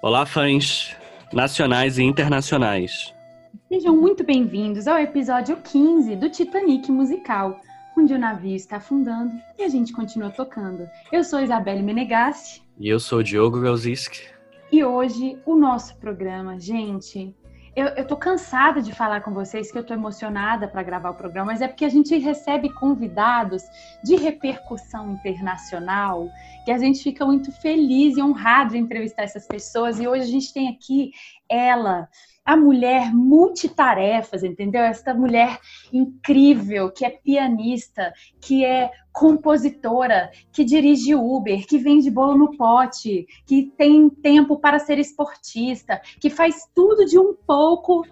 Olá, fãs nacionais e internacionais. Sejam muito bem-vindos ao episódio 15 do Titanic Musical, onde o navio está afundando e a gente continua tocando. Eu sou Isabelle Menegassi. E eu sou Diogo Galziski. E hoje o nosso programa, gente, eu, eu tô cansada de falar com vocês que eu tô emocionada para gravar o programa, mas é porque a gente recebe convidados de repercussão internacional, que a gente fica muito feliz e honrado de entrevistar essas pessoas. E hoje a gente tem aqui ela, a mulher multitarefas, entendeu? Essa mulher incrível, que é pianista, que é compositora, que dirige Uber, que vende bolo no pote, que tem tempo para ser esportista, que faz tudo de um pouco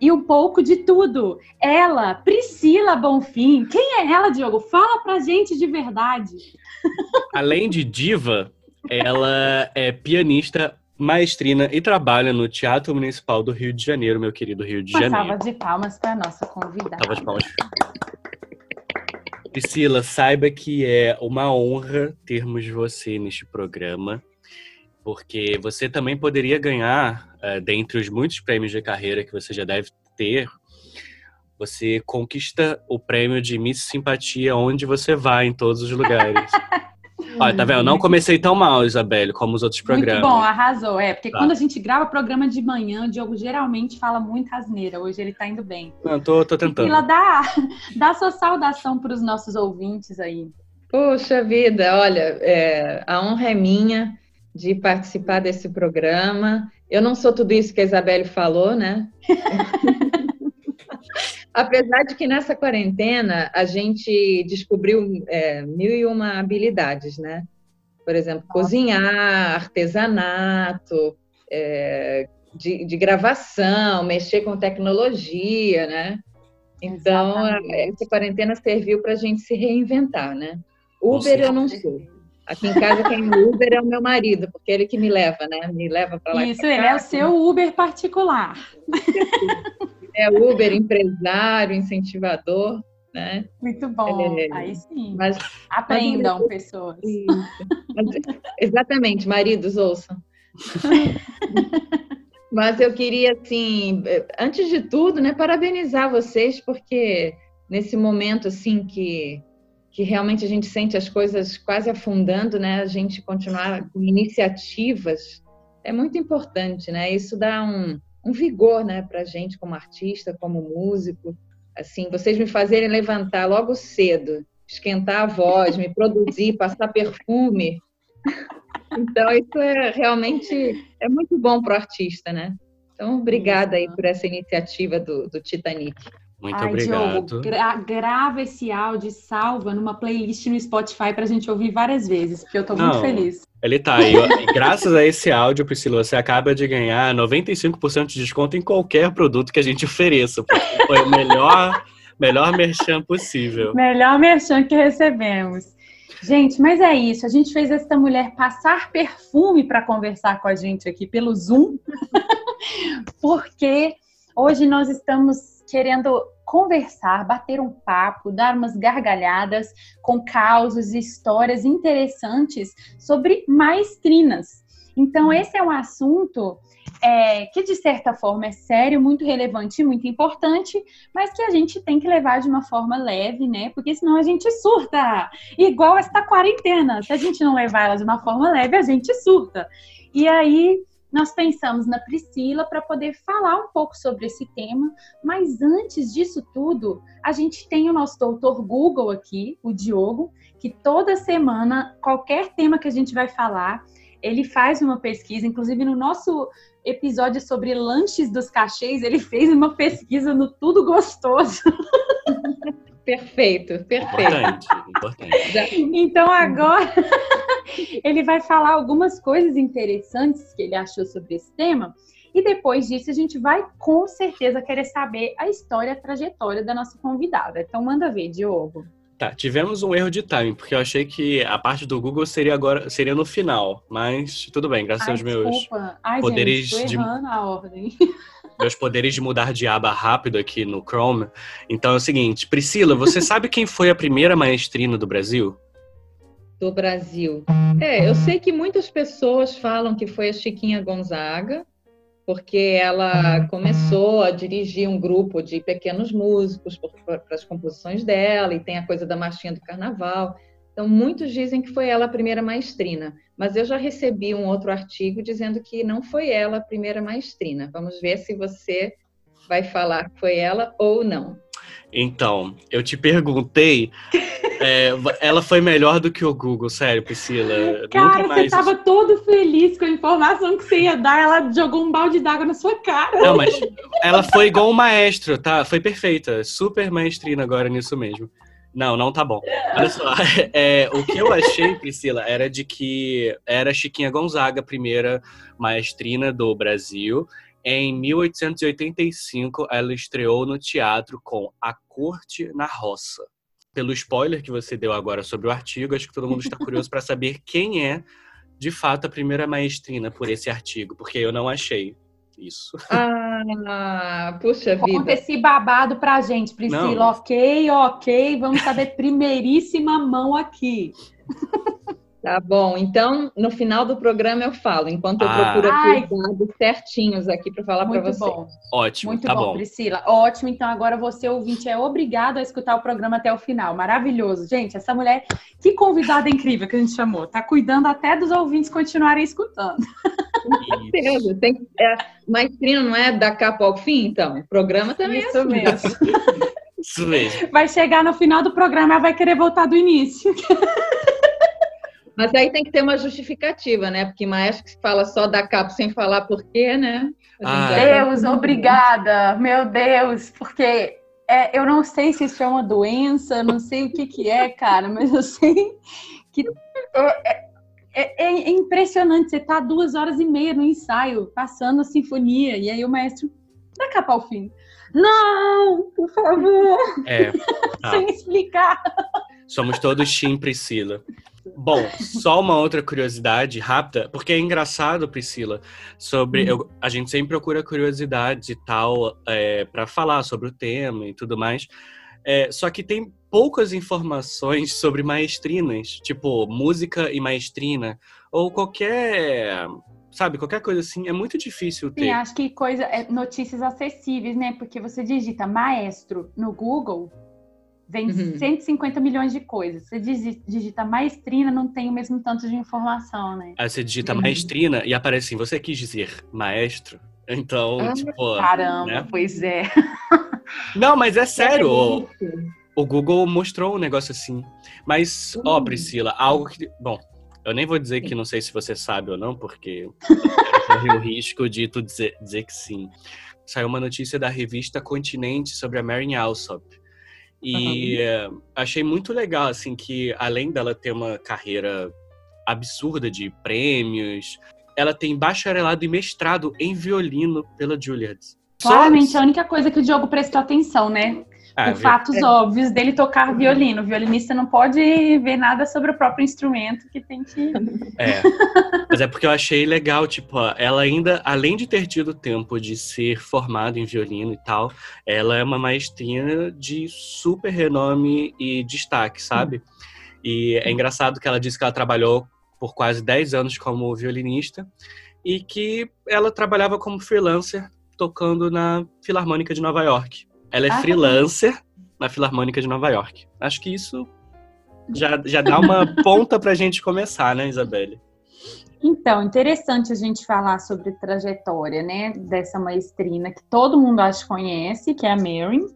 e um pouco de tudo. Ela, Priscila Bonfim. Quem é ela, Diogo? Fala pra gente de verdade. Além de diva, ela é pianista maestrina e trabalha no Teatro Municipal do Rio de Janeiro, meu querido Rio de Uma Janeiro. salva de palmas para nossa convidada. Salva de palmas. Priscila, saiba que é uma honra termos você neste programa, porque você também poderia ganhar, eh, dentre os muitos prêmios de carreira que você já deve ter, você conquista o prêmio de Miss Simpatia onde você vai, em todos os lugares. Olha, tá vendo? Eu não comecei tão mal, Isabelle, como os outros programas. Muito bom, arrasou. É, porque Tá. quando a gente grava programa de manhã, o Diogo geralmente fala muito asneira. Hoje ele tá indo bem. Não, tô, tô tentando. Priscila, dá, dá sua saudação para os nossos ouvintes aí. Poxa vida, olha, é, a honra é minha de participar desse programa. Eu não sou tudo isso que a Isabelle falou, né? Apesar de que nessa quarentena a gente descobriu é, mil e uma habilidades, né? Por exemplo, cozinhar, artesanato, é, de, de gravação, mexer com tecnologia, né? Então, a- Exatamente. essa quarentena serviu para a gente se reinventar, né? Uber eu não sou. Aqui em casa quem Uber é o meu marido, porque ele que me leva, né? Me leva para lá. e Isso, pra ele cá. é o seu Uber particular. É Uber, empresário, incentivador, né? Muito bom. É, Aí sim. Mas, Aprendam, pessoas. mas- exatamente, maridos, ouçam. Mas eu queria, assim, antes de tudo, né, parabenizar vocês, porque nesse momento, assim, que, que realmente a gente sente as coisas quase afundando, né, a gente continuar com iniciativas é muito importante, né? Isso dá um, um vigor, né, para a gente como artista, como músico. Assim, vocês me fazerem levantar logo cedo, esquentar a voz, me produzir, passar perfume. Então, isso é realmente é muito bom para o artista, né? Então, obrigada aí por essa iniciativa do, do Titanic. Muito Ai, obrigado. Diogo, gra- grava esse áudio e salva numa playlist no Spotify pra gente ouvir várias vezes, porque eu tô muito feliz. Ele tá aí. graças a esse áudio, Priscila, você acaba de ganhar 95% de desconto em qualquer produto que a gente ofereça. Foi o melhor, melhor merchan possível. Melhor merchan que recebemos. Gente, mas é isso. A gente fez essa mulher passar perfume para conversar com a gente aqui pelo Zoom, porque hoje nós estamos querendo conversar, bater um papo, dar umas gargalhadas com causos e histórias interessantes sobre maestrinas. Então, esse é um assunto é, que, de certa forma, é sério, muito relevante e muito importante, mas que a gente tem que levar de uma forma leve, né? Porque senão a gente surta. Igual esta quarentena. Se a gente não levar ela de uma forma leve, a gente surta. E aí nós pensamos na Priscila para poder falar um pouco sobre esse tema, mas antes disso tudo, a gente tem o nosso doutor Google aqui, o Diogo, que toda semana, qualquer tema que a gente vai falar, ele faz uma pesquisa, inclusive no nosso episódio sobre lanches dos cachês, ele fez uma pesquisa no Tudo Gostoso. Perfeito, perfeito. Importante, importante. Então agora ele vai falar algumas coisas interessantes que ele achou sobre esse tema. E depois disso, a gente vai com certeza querer saber a história, a trajetória da nossa convidada. Então, manda ver, Diogo. Tá, tivemos um erro de timing, porque eu achei que a parte do Google seria agora, seria no final, mas tudo bem, graças Ai, aos meus, desculpa. Ai, poderes gente, tô de- a ordem. meus poderes de mudar de aba rápido aqui no Chrome. Então é o seguinte, Priscila, você sabe quem foi a primeira maestrina do Brasil? do Brasil. É, eu sei que muitas pessoas falam que foi a Chiquinha Gonzaga, porque ela começou a dirigir um grupo de pequenos músicos para as composições dela, e tem a coisa da marchinha do carnaval. Então, muitos dizem que foi ela a primeira maestrina, mas eu já recebi um outro artigo dizendo que não foi ela a primeira maestrina. Vamos ver se você vai falar que foi ela ou não. Então, eu te perguntei. é, ela foi melhor do que o Google, sério, Priscila. Cara, Nunca mais... você tava todo feliz com a informação que você ia dar, ela jogou um balde d'água na sua cara. Não, mas ela foi igual um maestro, tá? Foi perfeita. Super maestrina agora nisso mesmo. Não, não tá bom. Olha só, é, o que eu achei, Priscila, era de que era Chiquinha Gonzaga, primeira maestrina do Brasil, em 1885, ela estreou no teatro com A Corte na Roça. Pelo spoiler que você deu agora sobre o artigo, acho que todo mundo está curioso para saber quem é, de fato, a primeira maestrina por esse artigo, porque eu não achei isso. Ah, puxa vida. Conta esse babado pra gente, Priscila. Não. Ok, ok, vamos saber primeiríssima mão aqui. Tá bom, então no final do programa eu falo, enquanto eu ah. procuro aqui os dados certinhos aqui para falar para você. Bom. Ótimo, Muito tá bom, bom, Priscila. Ótimo, então agora você, ouvinte, é obrigado a escutar o programa até o final. Maravilhoso. Gente, essa mulher, que convidada incrível que a gente chamou. Tá cuidando até dos ouvintes continuarem escutando. Com certeza. Tem, é, maestrina não é da capa ao fim, então? O programa também Isso é assim. mesmo. Isso mesmo. Vai chegar no final do programa e vai querer voltar do início. Mas aí tem que ter uma justificativa, né? Porque maestro que fala só da capa sem falar por quê, né? Ah, Deus, obrigada, meu Deus, porque é, eu não sei se isso é uma doença, não sei o que, que é, cara, mas eu sei que é, é, é, é impressionante. Você tá duas horas e meia no ensaio, passando a sinfonia, e aí o maestro da capa ao fim. Não, por favor. É. Tá. Sem explicar. Somos todos Tim Priscila. Bom, só uma outra curiosidade rápida, porque é engraçado, Priscila, sobre. Hum. Eu, a gente sempre procura curiosidades e tal é, para falar sobre o tema e tudo mais. É, só que tem poucas informações sobre maestrinas, tipo música e maestrina, ou qualquer sabe, qualquer coisa assim, é muito difícil ter. Sim, acho que coisa, é, notícias acessíveis, né? Porque você digita maestro no Google, Vem uhum. 150 milhões de coisas. Você digita maestrina, não tem o mesmo tanto de informação, né? Aí você digita uhum. maestrina e aparece assim, você quis dizer maestro? Então, ah, tipo. Caramba, né? pois é. Não, mas é sério. o, o Google mostrou um negócio assim. Mas, uhum. ó, Priscila, algo que. Bom, eu nem vou dizer que não sei se você sabe ou não, porque corre o risco de tu dizer, dizer que sim. Saiu uma notícia da revista Continente sobre a Mary Alsop e uhum. achei muito legal, assim, que além dela ter uma carreira absurda de prêmios, ela tem bacharelado e mestrado em violino pela Juilliard. Claramente, a única coisa que o Diogo prestou atenção, né? Ah, Por fatos é. óbvios dele tocar violino. O violinista não pode ver nada sobre o próprio instrumento que tem que. É. Mas é porque eu achei legal, tipo, ela ainda, além de ter tido tempo de ser formada em violino e tal, ela é uma maestrina de super renome e destaque, sabe? E é engraçado que ela disse que ela trabalhou por quase 10 anos como violinista e que ela trabalhava como freelancer tocando na Filarmônica de Nova York. Ela é ah, tá freelancer tá na Filarmônica de Nova York. Acho que isso já, já dá uma ponta para a gente começar, né, Isabelle? Então, interessante a gente falar sobre trajetória, né, dessa maestrina que todo mundo acho que conhece, que é a Mary.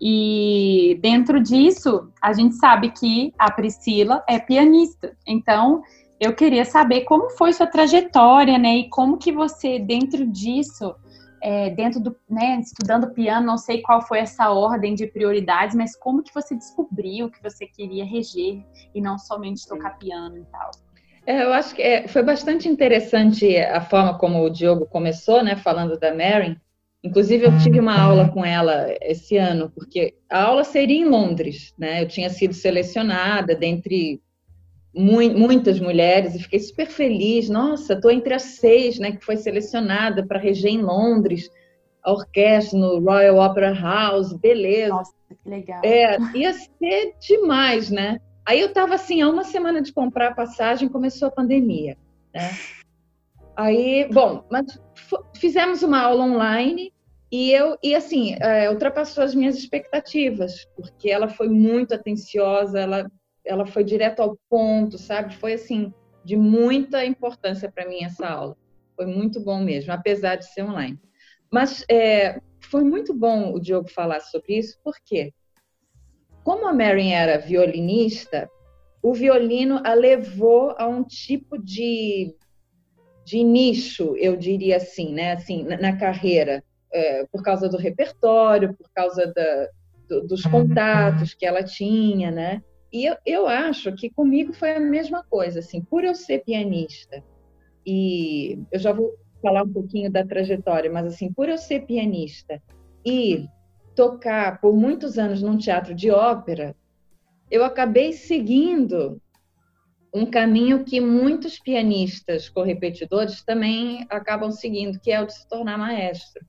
E dentro disso, a gente sabe que a Priscila é pianista. Então, eu queria saber como foi sua trajetória, né, e como que você dentro disso é, dentro do, né, estudando piano, não sei qual foi essa ordem de prioridades, mas como que você descobriu que você queria reger e não somente tocar piano e tal? É, eu acho que é, foi bastante interessante a forma como o Diogo começou, né, falando da Mary. Inclusive, eu tive uma aula com ela esse ano, porque a aula seria em Londres, né? Eu tinha sido selecionada dentre muitas mulheres e fiquei super feliz. Nossa, estou entre as seis, né, que foi selecionada para reger em Londres a orquestra no Royal Opera House, beleza. Nossa, que legal. É, ia ser demais, né? Aí eu estava assim, há uma semana de comprar a passagem, começou a pandemia, né? Aí, bom, mas fizemos uma aula online e eu e assim é, ultrapassou as minhas expectativas, porque ela foi muito atenciosa, ela ela foi direto ao ponto, sabe? Foi assim de muita importância para mim essa aula. Foi muito bom mesmo, apesar de ser online. Mas é, foi muito bom o Diogo falar sobre isso, porque como a Mary era violinista, o violino a levou a um tipo de, de nicho, eu diria assim, né? Assim, na, na carreira, é, por causa do repertório, por causa da, do, dos contatos que ela tinha, né? E eu, eu acho que comigo foi a mesma coisa, assim, por eu ser pianista, e eu já vou falar um pouquinho da trajetória, mas assim, por eu ser pianista e tocar por muitos anos num teatro de ópera, eu acabei seguindo um caminho que muitos pianistas correpetidores também acabam seguindo, que é o de se tornar maestro.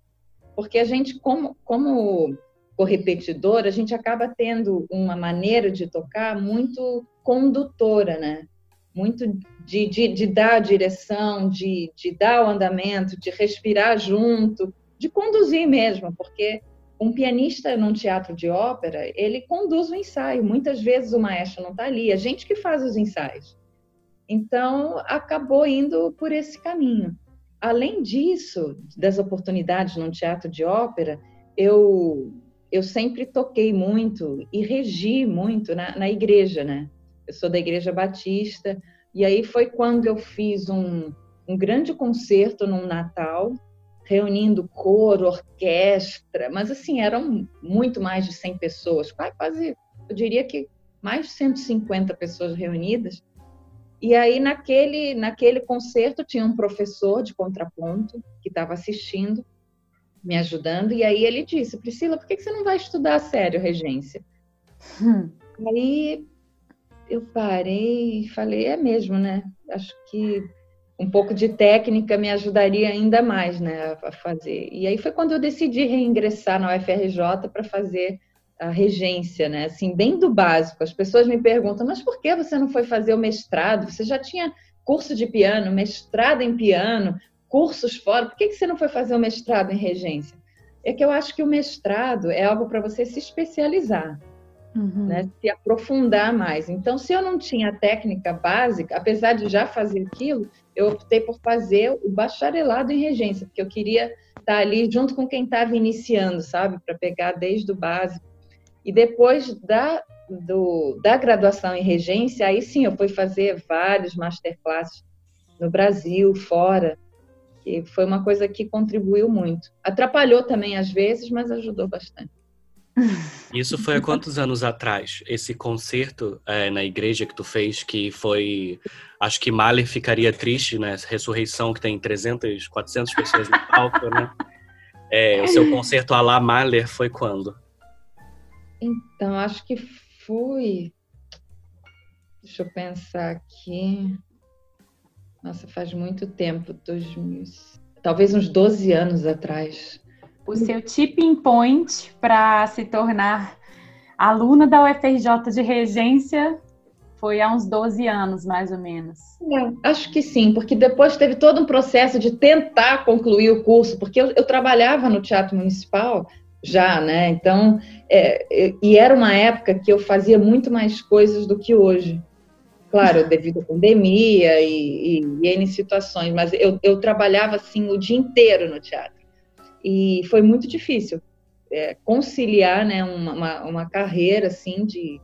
Porque a gente, como, como correpetidor, a gente acaba tendo uma maneira de tocar muito condutora, né? Muito de, de, de dar a direção, de, de dar o andamento, de respirar junto, de conduzir mesmo, porque um pianista num teatro de ópera, ele conduz o ensaio. Muitas vezes o maestro não está ali, é gente que faz os ensaios. Então, acabou indo por esse caminho. Além disso, das oportunidades num teatro de ópera, eu, eu sempre toquei muito e regi muito na, na igreja, né? Eu sou da Igreja Batista, e aí foi quando eu fiz um, um grande concerto num Natal, reunindo coro, orquestra, mas assim, eram muito mais de 100 pessoas, quase, eu diria que mais de 150 pessoas reunidas. E aí, naquele, naquele concerto, tinha um professor de contraponto que estava assistindo, me ajudando, e aí ele disse: Priscila, por que você não vai estudar a sério regência? Hum. Aí eu parei e falei, é mesmo, né? Acho que um pouco de técnica me ajudaria ainda mais, né, a fazer. E aí foi quando eu decidi reingressar na UFRJ para fazer a regência, né? Assim, bem do básico. As pessoas me perguntam, mas por que você não foi fazer o mestrado? Você já tinha curso de piano, mestrado em piano, cursos fora, por que você não foi fazer o mestrado em regência? É que eu acho que o mestrado é algo para você se especializar uhum. né, se aprofundar mais. Então, se eu não tinha técnica básica, apesar de já fazer aquilo, eu optei por fazer o bacharelado em regência, porque eu queria estar ali junto com quem estava iniciando, sabe, para pegar desde o básico. E depois da, do, da graduação em regência, aí sim eu fui fazer vários masterclasses no Brasil, fora, que foi uma coisa que contribuiu muito. Atrapalhou também às vezes, mas ajudou bastante. Isso foi há quantos anos atrás? Esse concerto é, na igreja que tu fez, que foi. Acho que Mahler ficaria triste, né? Essa ressurreição que tem 300, 400 pessoas no palco, né? É, o seu concerto a la Mahler foi quando? Então, acho que foi. Deixa eu pensar aqui. Nossa, faz muito tempo 2000, talvez uns 12 anos atrás o seu tipping point para se tornar aluna da UFRJ de regência foi há uns 12 anos, mais ou menos. É, acho que sim, porque depois teve todo um processo de tentar concluir o curso, porque eu, eu trabalhava no Teatro Municipal já, né? Então, é, e era uma época que eu fazia muito mais coisas do que hoje. Claro, devido à pandemia e, e, e N situações, mas eu, eu trabalhava assim o dia inteiro no teatro. E foi muito difícil é, conciliar né, uma, uma, carreira assim de,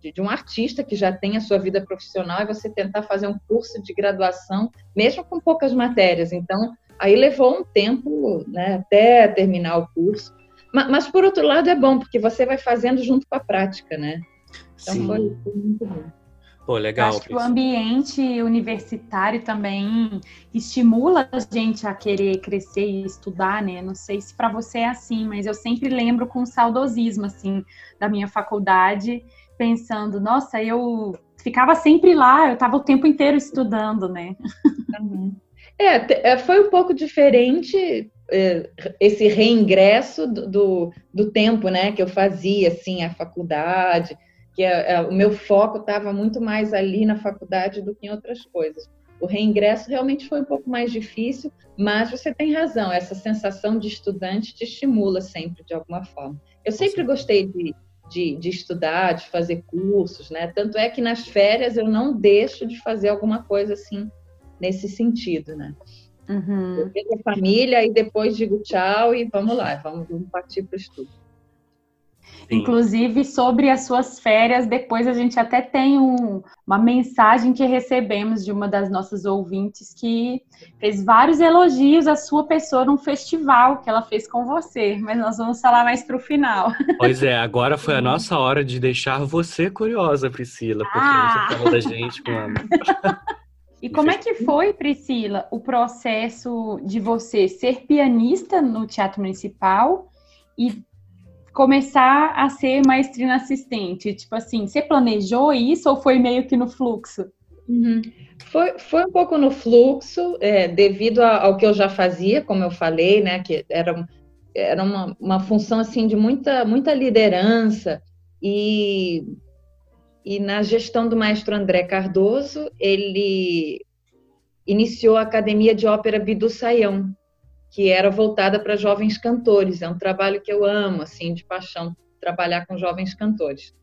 de, de, um artista que já tem a sua vida profissional e você tentar fazer um curso de graduação, mesmo com poucas matérias. Então, aí levou um tempo né, até terminar o curso. Mas, mas, por outro lado, é bom, porque você vai fazendo junto com a prática, né? Então, foi, foi muito bom. Pô, legal. Acho que o ambiente universitário também estimula a gente a querer crescer e estudar, né? Não sei se para você é assim, mas eu sempre lembro com saudosismo, assim, da minha faculdade, pensando, nossa, eu ficava sempre lá, eu estava o tempo inteiro estudando, né? Uhum. É, foi um pouco diferente é, esse reingresso do, do, do tempo, né, que eu fazia, assim, a faculdade porque é, é, o meu foco estava muito mais ali na faculdade do que em outras coisas. O reingresso realmente foi um pouco mais difícil, mas você tem razão, essa sensação de estudante te estimula sempre de alguma forma. Eu sempre gostei de, de, de, estudar, de fazer cursos, né? Tanto é que nas férias eu não deixo de fazer alguma coisa assim nesse sentido, né? Uhum. Eu vejo a família e depois digo tchau e vamos lá, vamos, vamos partir para o estudo. Sim. Inclusive, sobre as suas férias, depois a gente até tem um, uma mensagem que recebemos de uma das nossas ouvintes que fez vários elogios à sua pessoa num festival que ela fez com você, mas nós vamos falar mais para o final. Pois é, agora foi a nossa hora de deixar você curiosa, Priscila, porque ah. você falou da gente com a... E como é que foi, Priscila, o processo de você ser pianista no Teatro Municipal e começar a ser maestrina assistente? Tipo assim, você planejou isso ou foi meio que no fluxo? Uhum. Foi, foi um pouco no fluxo, é, devido ao que eu já fazia, como eu falei, né, que era, era uma, uma função assim de muita, muita liderança e, e na gestão do maestro André Cardoso, ele iniciou a Academia de Ópera Bidu Saião, que era voltada para jovens cantores. É um trabalho que eu amo, assim, de paixão, trabalhar com jovens cantores.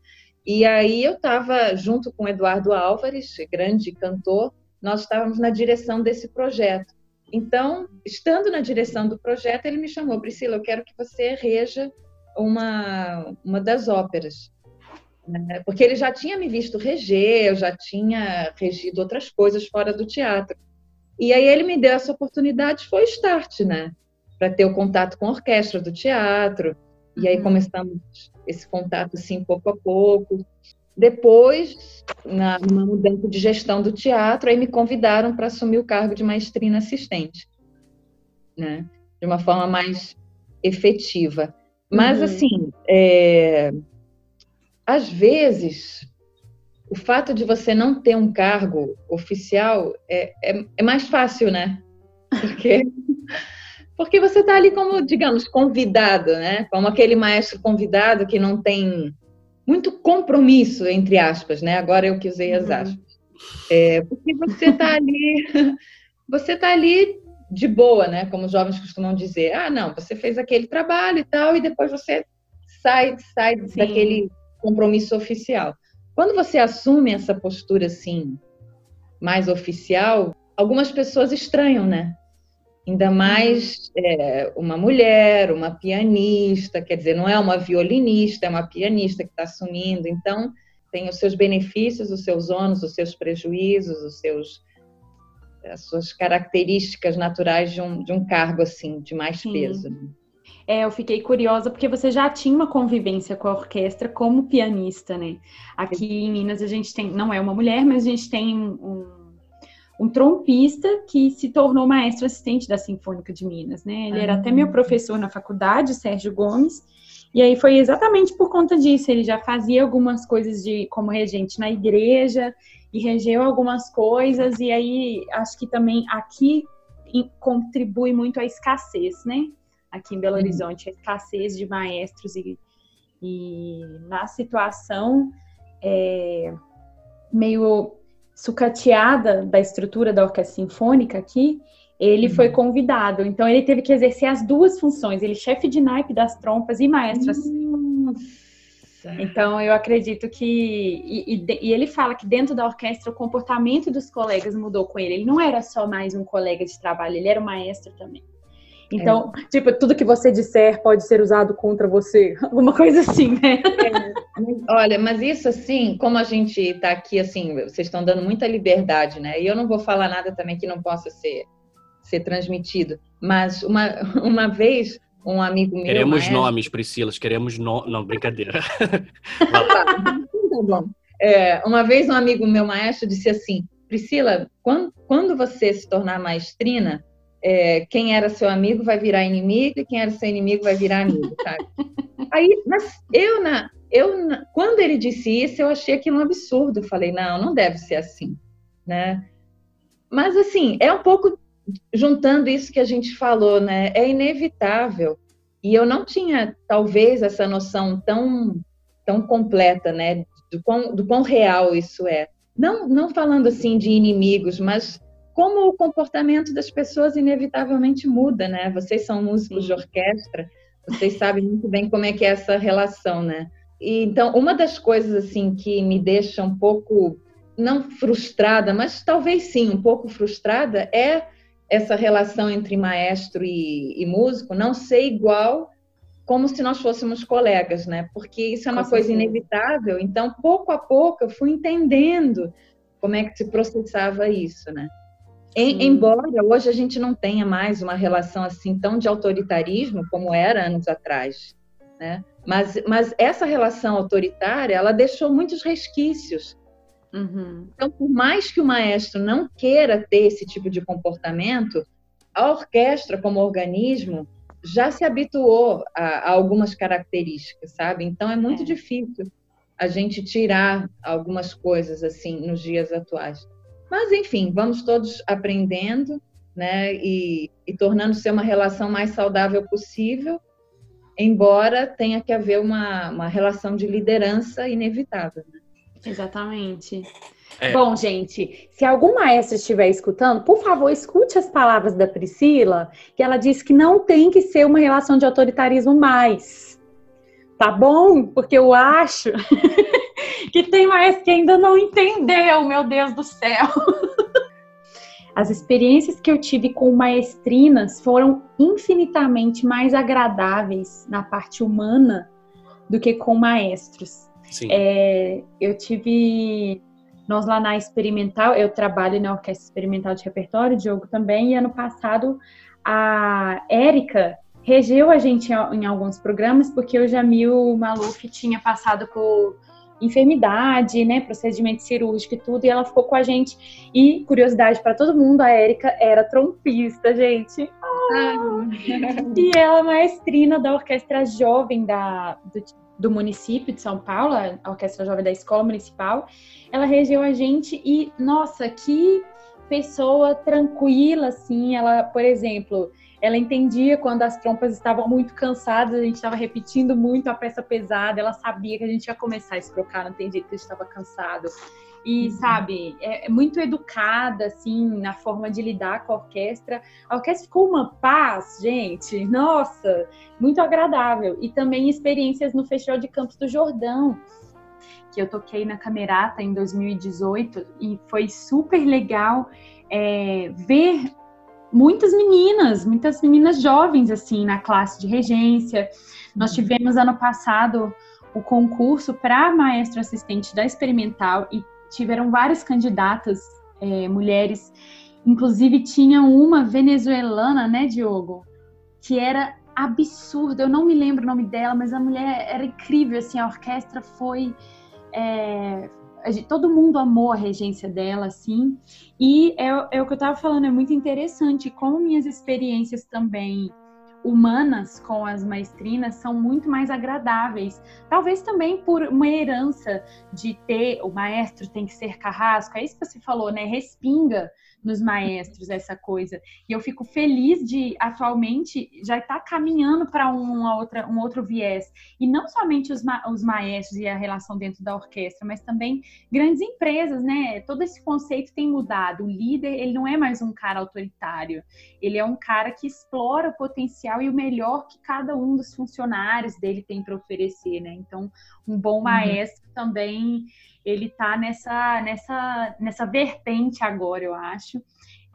E aí eu estava junto com Eduardo Álvares, grande cantor, nós estávamos na direção desse projeto. Então, estando na direção do projeto, ele me chamou, Priscila, eu quero que você reja uma, uma das óperas. Né? Porque ele já tinha me visto reger, eu já tinha regido outras coisas fora do teatro. E aí ele me deu essa oportunidade, foi o start, né? Para ter o contato com a orquestra do teatro. E aí uhum. começamos esse contato assim, pouco a pouco. Depois, na, numa mudança de gestão do teatro, aí me convidaram para assumir o cargo de maestrina assistente, né? De uma forma mais efetiva. Mas, uhum. assim, é... às vezes, o fato de você não ter um cargo oficial é, é, é mais fácil, né? Porque, porque você está ali como, digamos, convidado, né? Como aquele maestro convidado que não tem muito compromisso, entre aspas, né? Agora eu que usei as uhum. aspas. É, porque você está ali, você está ali de boa, né? Como os jovens costumam dizer. Ah, não, você fez aquele trabalho e tal, e depois você sai, sai daquele compromisso oficial. Quando você assume essa postura assim, mais oficial, algumas pessoas estranham, né? Ainda mais é, uma mulher, uma pianista, quer dizer, não é uma violinista, é uma pianista que está assumindo. Então, tem os seus benefícios, os seus ônus, os seus prejuízos, os seus, as suas características naturais de um, de um cargo assim, de mais Sim. peso. É, eu fiquei curiosa porque você já tinha uma convivência com a orquestra como pianista, né? Aqui em Minas a gente tem, não é uma mulher, mas a gente tem um, um trompista que se tornou maestro assistente da Sinfônica de Minas, né? Ele era até meu ah. professor na faculdade, Sérgio Gomes, e aí foi exatamente por conta disso. Ele já fazia algumas coisas de como regente na igreja e regeu algumas coisas, e aí acho que também aqui contribui muito a escassez, né? Aqui em Belo uhum. Horizonte, a escassez de maestros e, e na situação é, meio sucateada da estrutura da orquestra sinfônica aqui, ele uhum. foi convidado. Então ele teve que exercer as duas funções, ele chefe de naipe das trompas e maestro. Então eu acredito que e, e, e, ele fala que dentro da orquestra o comportamento dos colegas mudou com ele. Ele não era só mais um colega de trabalho, ele era um maestro também. Então, é. tipo, tudo que você disser pode ser usado contra você, alguma coisa assim, né? É. Olha, mas isso assim, como a gente está aqui, assim, vocês estão dando muita liberdade, né? E eu não vou falar nada também que não possa ser, ser transmitido. Mas uma, uma vez, um amigo meu. Queremos maestro... nomes, Priscila, queremos no... Não, brincadeira. tá bom. É, uma vez um amigo meu maestro disse assim: Priscila, quando, quando você se tornar maestrina, é, quem era seu amigo vai virar inimigo e quem era seu inimigo vai virar amigo, sabe? Aí, mas eu, na, eu na, quando ele disse isso, eu achei aquilo um absurdo. Eu falei, não, não deve ser assim, né? Mas, assim, é um pouco juntando isso que a gente falou, né? É inevitável. E eu não tinha, talvez, essa noção tão, tão completa, né? do quão, do quão real isso é. Não, não falando assim de inimigos, mas como o comportamento das pessoas inevitavelmente muda, né? Vocês são músicos Sim. de orquestra, vocês sabem muito bem como é que é essa relação, né? E, então, uma das coisas assim que me deixa um pouco não frustrada, mas talvez sim um pouco frustrada é essa relação entre maestro e, e músico não ser igual como se nós fôssemos colegas, né? Porque isso é uma Com coisa certeza. inevitável. Então, pouco a pouco, eu fui entendendo como é que se processava isso, né? Em, embora hoje a gente não tenha mais uma relação assim tão de autoritarismo como era anos atrás, né? Mas, mas essa relação autoritária, ela deixou muitos resquícios. Uhum. Então, por mais que o maestro não queira ter esse tipo de comportamento, a orquestra como organismo já se habituou a, a algumas características, sabe? Então é muito é. difícil a gente tirar algumas coisas assim nos dias atuais. Mas enfim, vamos todos aprendendo, né? E, e tornando ser uma relação mais saudável possível, embora tenha que haver uma, uma relação de liderança inevitável. Né? Exatamente. É. Bom, gente, se algum maestro estiver escutando, por favor, escute as palavras da Priscila, que ela disse que não tem que ser uma relação de autoritarismo mais. Tá bom? Porque eu acho que tem maestro que ainda não entendeu, meu Deus do céu. As experiências que eu tive com maestrinas foram infinitamente mais agradáveis na parte humana do que com maestros. Sim. É, eu tive nós lá na Experimental, eu trabalho na Orquestra Experimental de Repertório, Diogo também, e ano passado a Érica regeu a gente em alguns programas, porque o Jamil Maluf tinha passado por enfermidade, né, procedimento cirúrgico e tudo, e ela ficou com a gente. E curiosidade para todo mundo, a Érica era trompista, gente. Ah, e ela é maestrina da orquestra jovem da, do, do município de São Paulo, a Orquestra Jovem da Escola Municipal, ela regeu a gente e, nossa, que pessoa tranquila, assim, ela, por exemplo, ela entendia quando as trompas estavam muito cansadas, a gente estava repetindo muito a peça pesada, ela sabia que a gente ia começar a escrocar, não tem jeito que a gente estava cansado. E, uhum. sabe, é, é, muito educada, assim, na forma de lidar com a orquestra. A orquestra ficou uma paz, gente, nossa, muito agradável. E também experiências no Festival de Campos do Jordão, que eu toquei na Camerata em 2018, e foi super legal é, ver muitas meninas, muitas meninas jovens, assim, na classe de regência. Nós uhum. tivemos ano passado o concurso para maestro assistente da experimental e tiveram várias candidatas é, mulheres, inclusive tinha uma venezuelana, né, Diogo, que era absurda. Eu não me lembro o nome dela, mas a mulher era incrível. Assim, a orquestra foi é, todo mundo amou a regência dela, assim. E é, é o que eu estava falando, é muito interessante como minhas experiências também humanas com as maestrinas são muito mais agradáveis. Talvez também por uma herança de ter o maestro tem que ser carrasco, é isso que você falou, né? Respinga nos maestros essa coisa. E eu fico feliz de atualmente já estar tá caminhando para uma outra, um outro viés. E não somente os, ma os maestros e a relação dentro da orquestra, mas também grandes empresas, né? Todo esse conceito tem mudado. O líder, ele não é mais um cara autoritário. Ele é um cara que explora o potencial e o melhor que cada um dos funcionários dele tem para oferecer, né? Então, um bom uhum. maestro uhum. também ele tá nessa, nessa, nessa vertente agora, eu acho,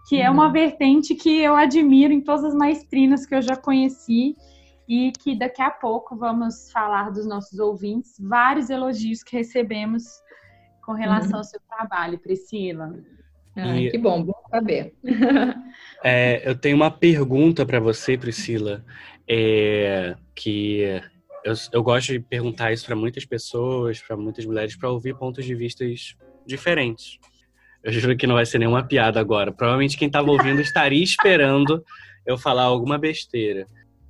que uhum. é uma uhum. vertente que eu admiro em todas as maestrinas que eu já conheci e que daqui a pouco vamos falar dos nossos ouvintes, vários elogios que recebemos com relação uhum. ao seu trabalho, Priscila. Ah, e... Que bom, bom saber. é, eu tenho uma pergunta para você, Priscila, é, que eu, eu gosto de perguntar isso para muitas pessoas, para muitas mulheres, para ouvir pontos de vistas diferentes. Eu juro que não vai ser nenhuma piada agora. Provavelmente quem estava ouvindo estaria esperando eu falar alguma besteira.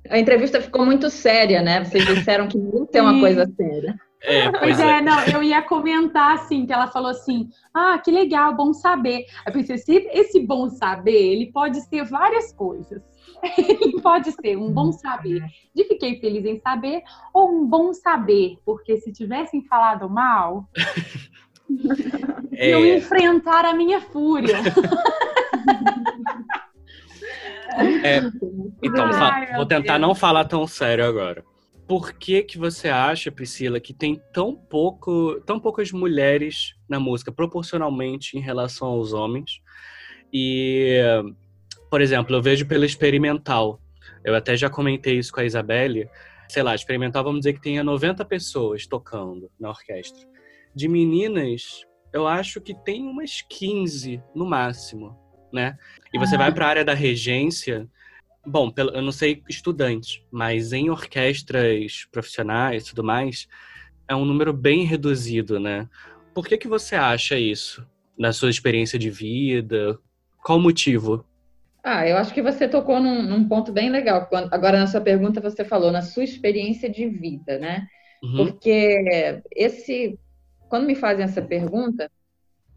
A entrevista ficou muito séria, né? Vocês disseram que não tem uma coisa séria. É, pois, pois é. é. não, eu ia comentar assim, que ela falou assim, ah, que legal, bom saber. Eu pensei, esse bom saber, ele pode ser várias coisas. Pode ser um bom saber de fiquei feliz em saber ou um bom saber, porque se tivessem falado mal, é... eu enfrentar a minha fúria. É, então, Ai, vou tentar Deus. não falar tão sério agora. Por que que você acha, Priscila, que tem tão pouco, tão poucas mulheres na música proporcionalmente em relação aos homens? E, por exemplo, eu vejo pela experimental. Eu até já comentei isso com a Isabelle. Sei lá, experimental, vamos dizer que tenha 90 pessoas tocando na orquestra. De meninas, eu acho que tem umas 15 no máximo né? E você ah. vai para a área da regência, bom, eu não sei estudantes, mas em orquestras profissionais e tudo mais, é um número bem reduzido, né? Por que que você acha isso? Na sua experiência de vida? Qual o motivo? Ah, eu acho que você tocou num, num ponto bem legal. Agora, na sua pergunta, você falou na sua experiência de vida, né? Uhum. Porque esse, quando me fazem essa pergunta,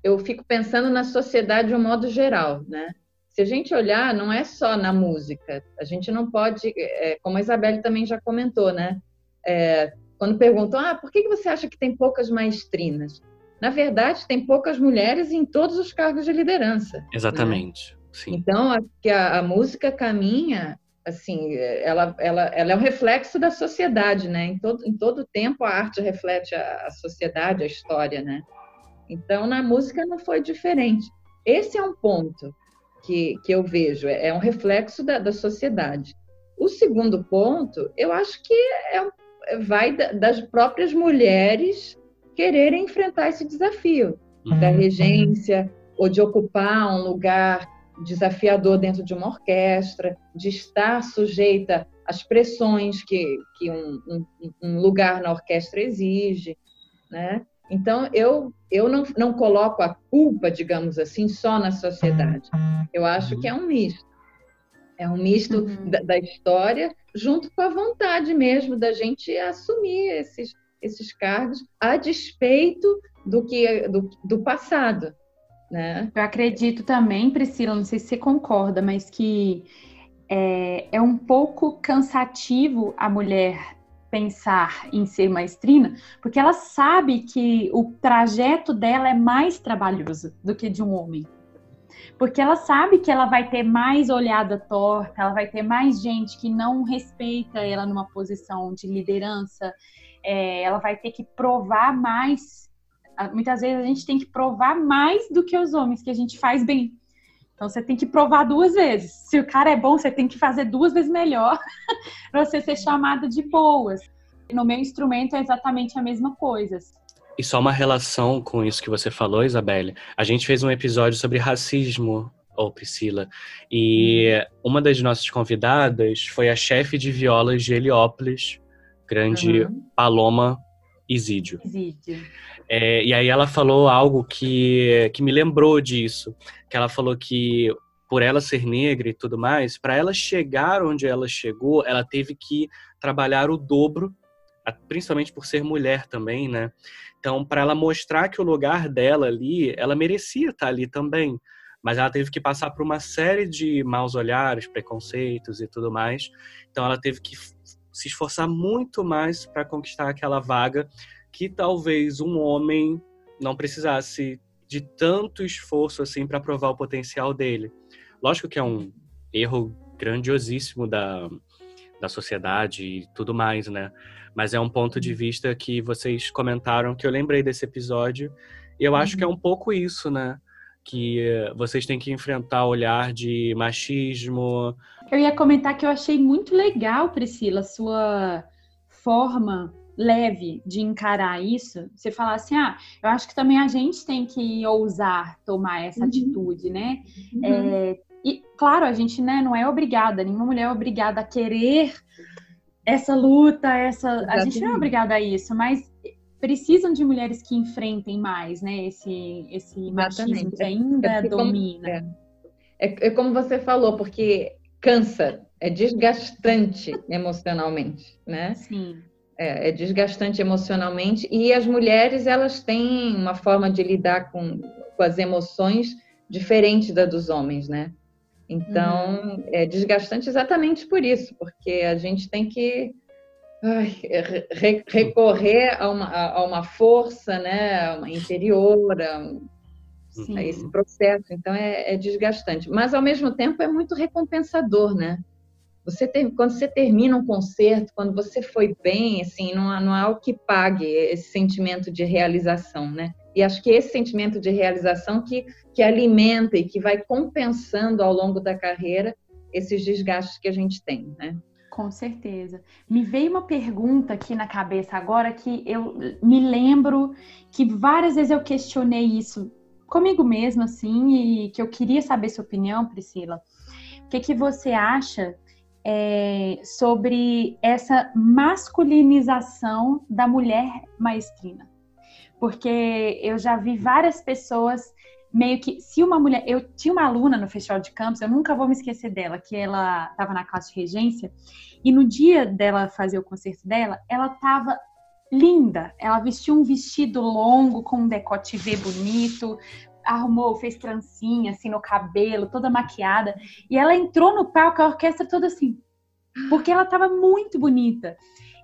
eu fico pensando na sociedade de um modo geral, né? Se a gente olhar, não é só na música. A gente não pode, é, como a Isabelle também já comentou, né? É, quando perguntam, ah, por que você acha que tem poucas maestrinas? Na verdade, tem poucas mulheres em todos os cargos de liderança. Né? Exatamente. Né? Sim. Então, a, a, a, música caminha, assim, ela, ela, ela é um reflexo da sociedade, né? Em todo, em todo tempo a arte reflete a, a sociedade, a história, né? Então, na música não foi diferente. Esse é um ponto que, que eu vejo, é, é um reflexo da, da sociedade. O segundo ponto, eu acho que é, vai das próprias mulheres quererem enfrentar esse desafio uhum. da regência ou de ocupar um lugar desafiador dentro de uma orquestra, de estar sujeita às pressões que, que um, um, um lugar na orquestra exige, né? Então, eu, eu não, não coloco a culpa, digamos assim, só na sociedade. Eu acho que é um misto. É um misto uhum. da, da, história, junto com a vontade mesmo da gente assumir esses, esses cargos, a despeito do, que, do, do passado. Né? Eu acredito também, Priscila, não sei se você concorda, mas que é, é um pouco cansativo a mulher pensar em ser maestrina, porque ela sabe que o trajeto dela é mais trabalhoso do que de um homem. Porque ela sabe que ela vai ter mais olhada torta, ela vai ter mais gente que não respeita ela numa posição de liderança, é, ela vai ter que provar mais. Muitas vezes a gente tem que provar mais do que os homens, que a gente faz bem. Então você tem que provar duas vezes. Se o cara é bom, você tem que fazer duas vezes melhor para você ser chamada de boas. No meu instrumento é exatamente a mesma coisa. E só uma relação com isso que você falou, Isabelle. A gente fez um episódio sobre racismo, ou oh, Priscila, e uma das nossas convidadas foi a chefe de violas de Heliópolis, grande uhum. Paloma Isídio. Isídio. É, e aí ela falou algo que, que me lembrou disso, que ela falou que por ela ser negra e tudo mais, para ela chegar onde ela chegou, ela teve que trabalhar o dobro, principalmente por ser mulher também, né? Então, para ela mostrar que o lugar dela ali, ela merecia estar ali também, mas ela teve que passar por uma série de maus olhares, preconceitos e tudo mais. Então, ela teve que se esforçar muito mais para conquistar aquela vaga que talvez um homem não precisasse de tanto esforço assim para provar o potencial dele. Lógico que é um erro grandiosíssimo da, da sociedade e tudo mais, né? Mas é um ponto de vista que vocês comentaram que eu lembrei desse episódio e eu acho que é um pouco isso, né? Que vocês têm que enfrentar o olhar de machismo. Eu ia comentar que eu achei muito legal, Priscila, sua forma leve de encarar isso, você falar assim, ah, eu acho que também a gente tem que ousar tomar essa uhum. atitude, né? Uhum. É, e, claro, a gente né, não é obrigada, nenhuma mulher é obrigada a querer essa luta, essa. Exatamente. A gente não é obrigada a isso, mas precisam de mulheres que enfrentem mais, né? Esse, esse machismo que ainda é domina. Como, é, é, é como você falou, porque cansa, é desgastante emocionalmente, né? Sim é, é, desgastante emocionalmente e as mulheres elas têm uma forma de lidar com, com as emoções diferente da dos homens, né? Então, uhum. é desgastante exatamente por isso, porque a gente tem que ai, re, recorrer a uma, a uma força né, uma interior, a, a, esse processo. Então, é, é, desgastante. Mas, ao mesmo tempo, é muito recompensador, né? Você tem, quando você termina um concerto, quando você foi bem, assim, não há, não há o que pague esse sentimento de realização, né? E acho que esse sentimento de realização que, que alimenta e que vai compensando ao longo da carreira esses desgastes que a gente tem, né? Com certeza. Me veio uma pergunta aqui na cabeça agora que eu me lembro que várias vezes eu questionei isso comigo mesma, assim, e que eu queria saber sua opinião, Priscila. O que, que você acha é, sobre essa masculinização da mulher maestrina. Porque eu já vi várias pessoas meio que se uma mulher, eu tinha uma aluna no festival de campus, eu nunca vou me esquecer dela, que ela estava na classe de regência e no dia dela fazer o concerto dela, ela estava linda. Ela vestiu um vestido longo com um decote V bonito, arrumou, fez trancinha assim no cabelo, toda maquiada. E ela entrou no palco, a orquestra toda assim, porque ela estava muito bonita.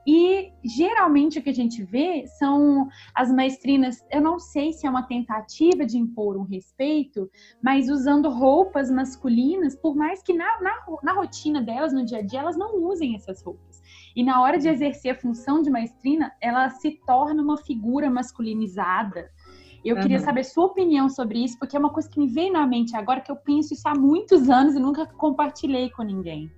E geralmente o que a gente vê são as maestrinas, eu não sei se é uma tentativa de impor um respeito, mas usando roupas masculinas, por mais que na, na, na rotina delas, no dia a dia, elas não usem essas roupas. E na hora de exercer a função de maestrina, ela se torna uma figura masculinizada eu uhum. queria saber sua opinião sobre isso, porque é uma coisa que me veio na mente agora, que eu penso isso há muitos anos e nunca compartilhei com ninguém.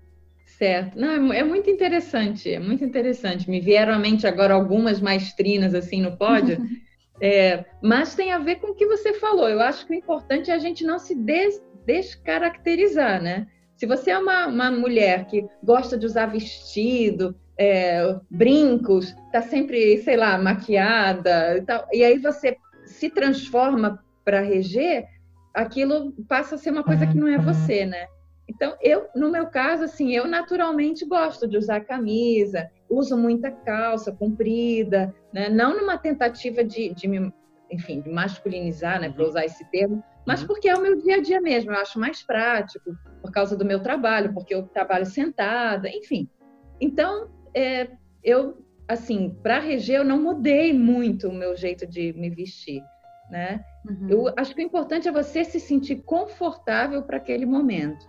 Certo. Não, é, é muito interessante, é muito interessante. Me vieram à mente agora algumas maestrinas assim no pódio, é, mas tem a ver com o que você falou. Eu acho que o importante é a gente não se des descaracterizar, né? Se você é uma, uma mulher que gosta de usar vestido, é, brincos, tá sempre, sei lá, maquiada e tal, e aí você se transforma para reger, aquilo passa a ser uma coisa que não é você, né? Então, eu, no meu caso, assim, eu naturalmente gosto de usar camisa, uso muita calça comprida, né? Não numa tentativa de, de me, enfim, de masculinizar, né, para uhum. usar esse termo, mas uhum. porque é o meu dia a dia mesmo, eu acho mais prático, por causa do meu trabalho, porque eu trabalho sentada, enfim. Então, é, eu assim, para reger, eu não mudei muito o meu jeito de me vestir, né? Uhum. Eu acho que o importante é você se sentir confortável para aquele momento.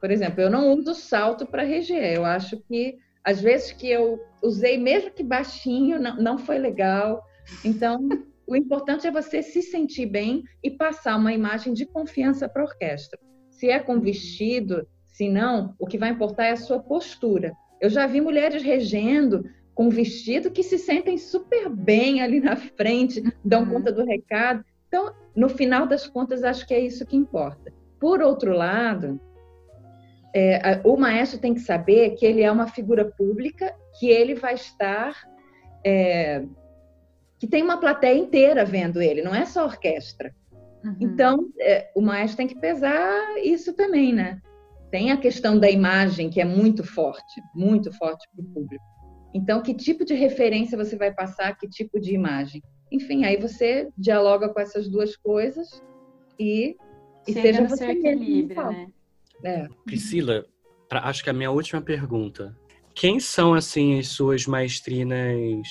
Por exemplo, eu não uso salto para reger. Eu acho que às vezes que eu usei, mesmo que baixinho, não, não foi legal. Então, o importante é você se sentir bem e passar uma imagem de confiança para a orquestra. Se é com vestido, se não, o que vai importar é a sua postura. Eu já vi mulheres regendo com vestido que se sentem super bem ali na frente, dão uhum. conta do recado. Então, no final das contas, acho que é isso que importa. Por outro lado, é, o maestro tem que saber que ele é uma figura pública, que ele vai estar. É, que tem uma plateia inteira vendo ele, não é só a orquestra. Uhum. Então, é, o maestro tem que pesar isso também, né? Tem a questão da imagem, que é muito forte, muito forte para o público. Então, que tipo de referência você vai passar, que tipo de imagem? Enfim, aí você dialoga com essas duas coisas e, e seja no você seu equilíbrio, né? É. Priscila, pra, acho que a minha última pergunta. Quem são, assim, as suas maestrinas,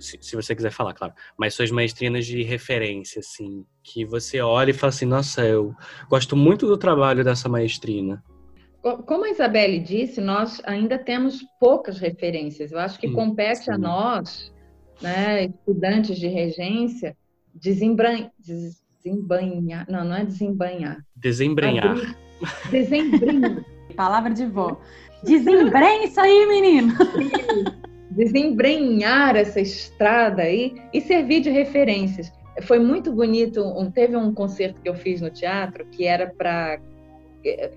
se, se, você quiser falar, claro, mas suas maestrinas de referência, assim, que você olha e fala assim, nossa, eu gosto muito do trabalho dessa maestrina. Como a Isabelle disse, nós ainda temos poucas referências. Eu acho que compete sim. a nós, né, estudantes de regência, desembranhar. Desembanhar. Não, não é desembanhar. Desembrenhar. Desembrenhar. Palavra de vó. Desembrenha isso aí, menino! Desembrenhar essa estrada aí e servir de referências. Foi muito bonito. Teve um concerto que eu fiz no teatro que era para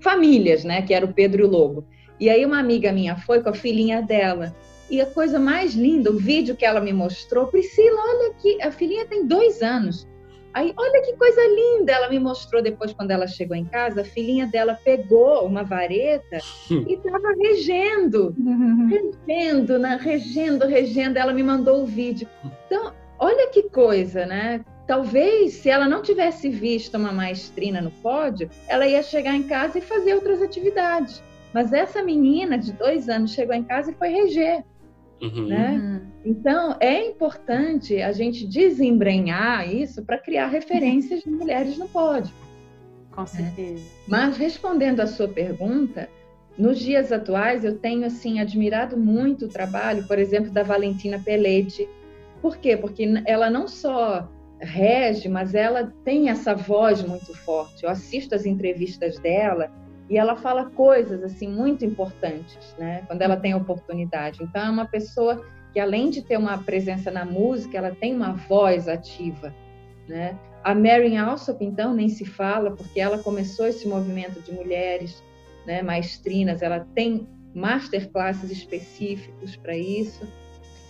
famílias, né? Que era o Pedro e o Lobo. E aí uma amiga minha foi com a filhinha dela. E a coisa mais linda, o vídeo que ela me mostrou, Priscila, olha aqui, a filhinha tem dois anos. Aí, olha que coisa linda! Ela me mostrou depois, quando ela chegou em casa, a filhinha dela pegou uma vareta hum. e estava regendo, regendo, né? regendo, regendo. Ela me mandou o vídeo. Então, olha que coisa, né? Talvez, se ela não tivesse visto uma maestrina no pódio, ela ia chegar em casa e fazer outras atividades. Mas essa menina de dois anos chegou em casa e foi reger. Uhum. Né? Uhum. Então, é importante a gente desembrenhar isso para criar referências de mulheres no pódio. Com certeza. Mas, respondendo à sua pergunta, nos dias atuais eu tenho assim admirado muito o trabalho, por exemplo, da Valentina Pelede. Por quê? Porque ela não só rege, mas ela tem essa voz muito forte. Eu assisto as entrevistas dela e ela fala coisas assim muito importantes, né? Quando ela tem oportunidade. Então é uma pessoa que além de ter uma presença na música, ela tem uma voz ativa, né? A Mary Alsop, então, nem se fala, porque ela começou esse movimento de mulheres, né, maestrinas, ela tem masterclasses específicos para isso.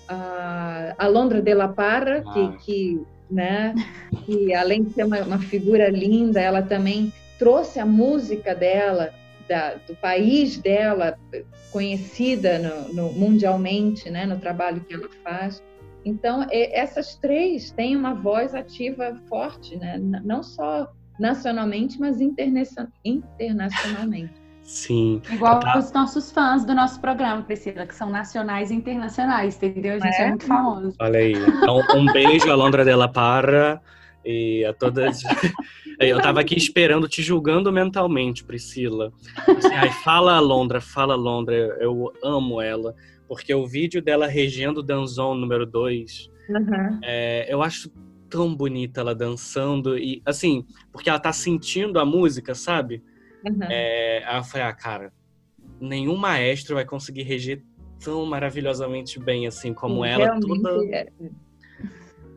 A Londra de la Parra, ah. que, que, né, que além de ser uma, uma figura linda, ela também trouxe a música dela, da, do país dela, conhecida no, no, mundialmente, né, no trabalho que ela faz. Então, essas três têm uma voz ativa forte, né? não só nacionalmente, mas internacionalmente. Sim. Igual tá... os nossos fãs do nosso programa, Priscila, que são nacionais e internacionais, entendeu? A gente é, é muito famoso. Olha aí. Então, um beijo a Londra Della Parra e a todas. Eu tava aqui esperando, te julgando mentalmente, Priscila. Assim, Ai, fala a Londra, fala a Londra, eu amo ela. Porque o vídeo dela regendo Danzon número 2, uhum. é, eu acho tão bonita ela dançando. E assim, porque ela tá sentindo a música, sabe? Uhum. É, aí eu falei, ah, cara, nenhum maestro vai conseguir reger tão maravilhosamente bem assim como ela. Toda... É.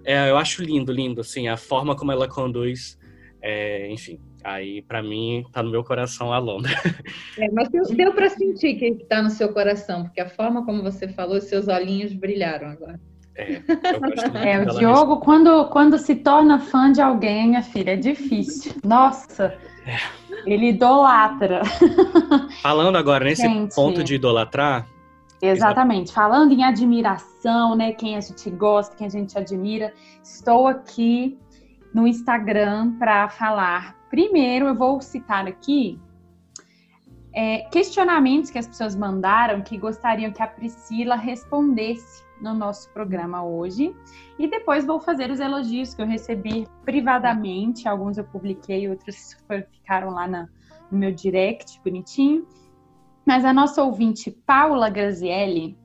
é. eu acho lindo, lindo, assim, a forma como ela conduz. É, enfim, aí para mim tá no meu coração a Londra. É, mas deu, deu para sentir que tá no seu coração, porque a forma como você falou, seus olhinhos brilharam agora. É, é o Diogo, quando, quando se torna fã de alguém, minha filha, é difícil. Nossa, é. ele idolatra. Falando agora nesse Gente, ponto de idolatrar. Exatamente, falando em admiração, né? Quem a gente gosta, quem a gente admira, estou aqui no Instagram para falar. Primeiro, eu vou citar aqui é, questionamentos que as pessoas mandaram que gostariam que a Priscila respondesse no nosso programa hoje. E depois vou fazer os elogios que eu recebi privadamente. Alguns eu publiquei, outros ficaram lá na, no meu direct, bonitinho. Mas a nossa ouvinte Paula Grazielli,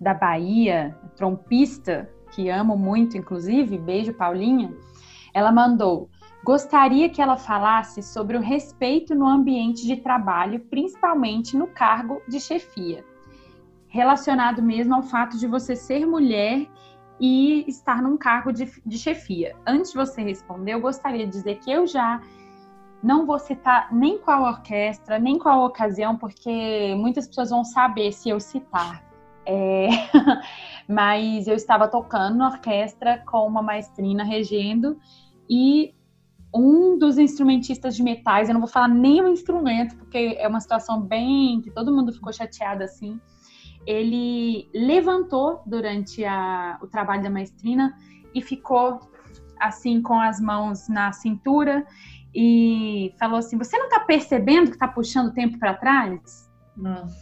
da Bahia, trompista, que amo muito, inclusive, beijo, Paulinha, ela mandou. Gostaria que ela falasse sobre o respeito no ambiente de trabalho, principalmente no cargo de chefia relacionado mesmo ao fato de você ser mulher e estar num cargo de, de chefia. Antes de você responder, eu gostaria de dizer que eu já não vou citar nem qual orquestra, nem qual ocasião, porque muitas pessoas vão saber se eu citar. É... Mas eu estava tocando na orquestra com uma maestrina regendo e um dos instrumentistas de metais, eu não vou falar nem o instrumento, porque é uma situação bem que todo mundo ficou chateado assim ele levantou durante a, o trabalho da maestrina e ficou assim com as mãos na cintura e falou assim: Você não está percebendo que está puxando o tempo para trás? Nossa,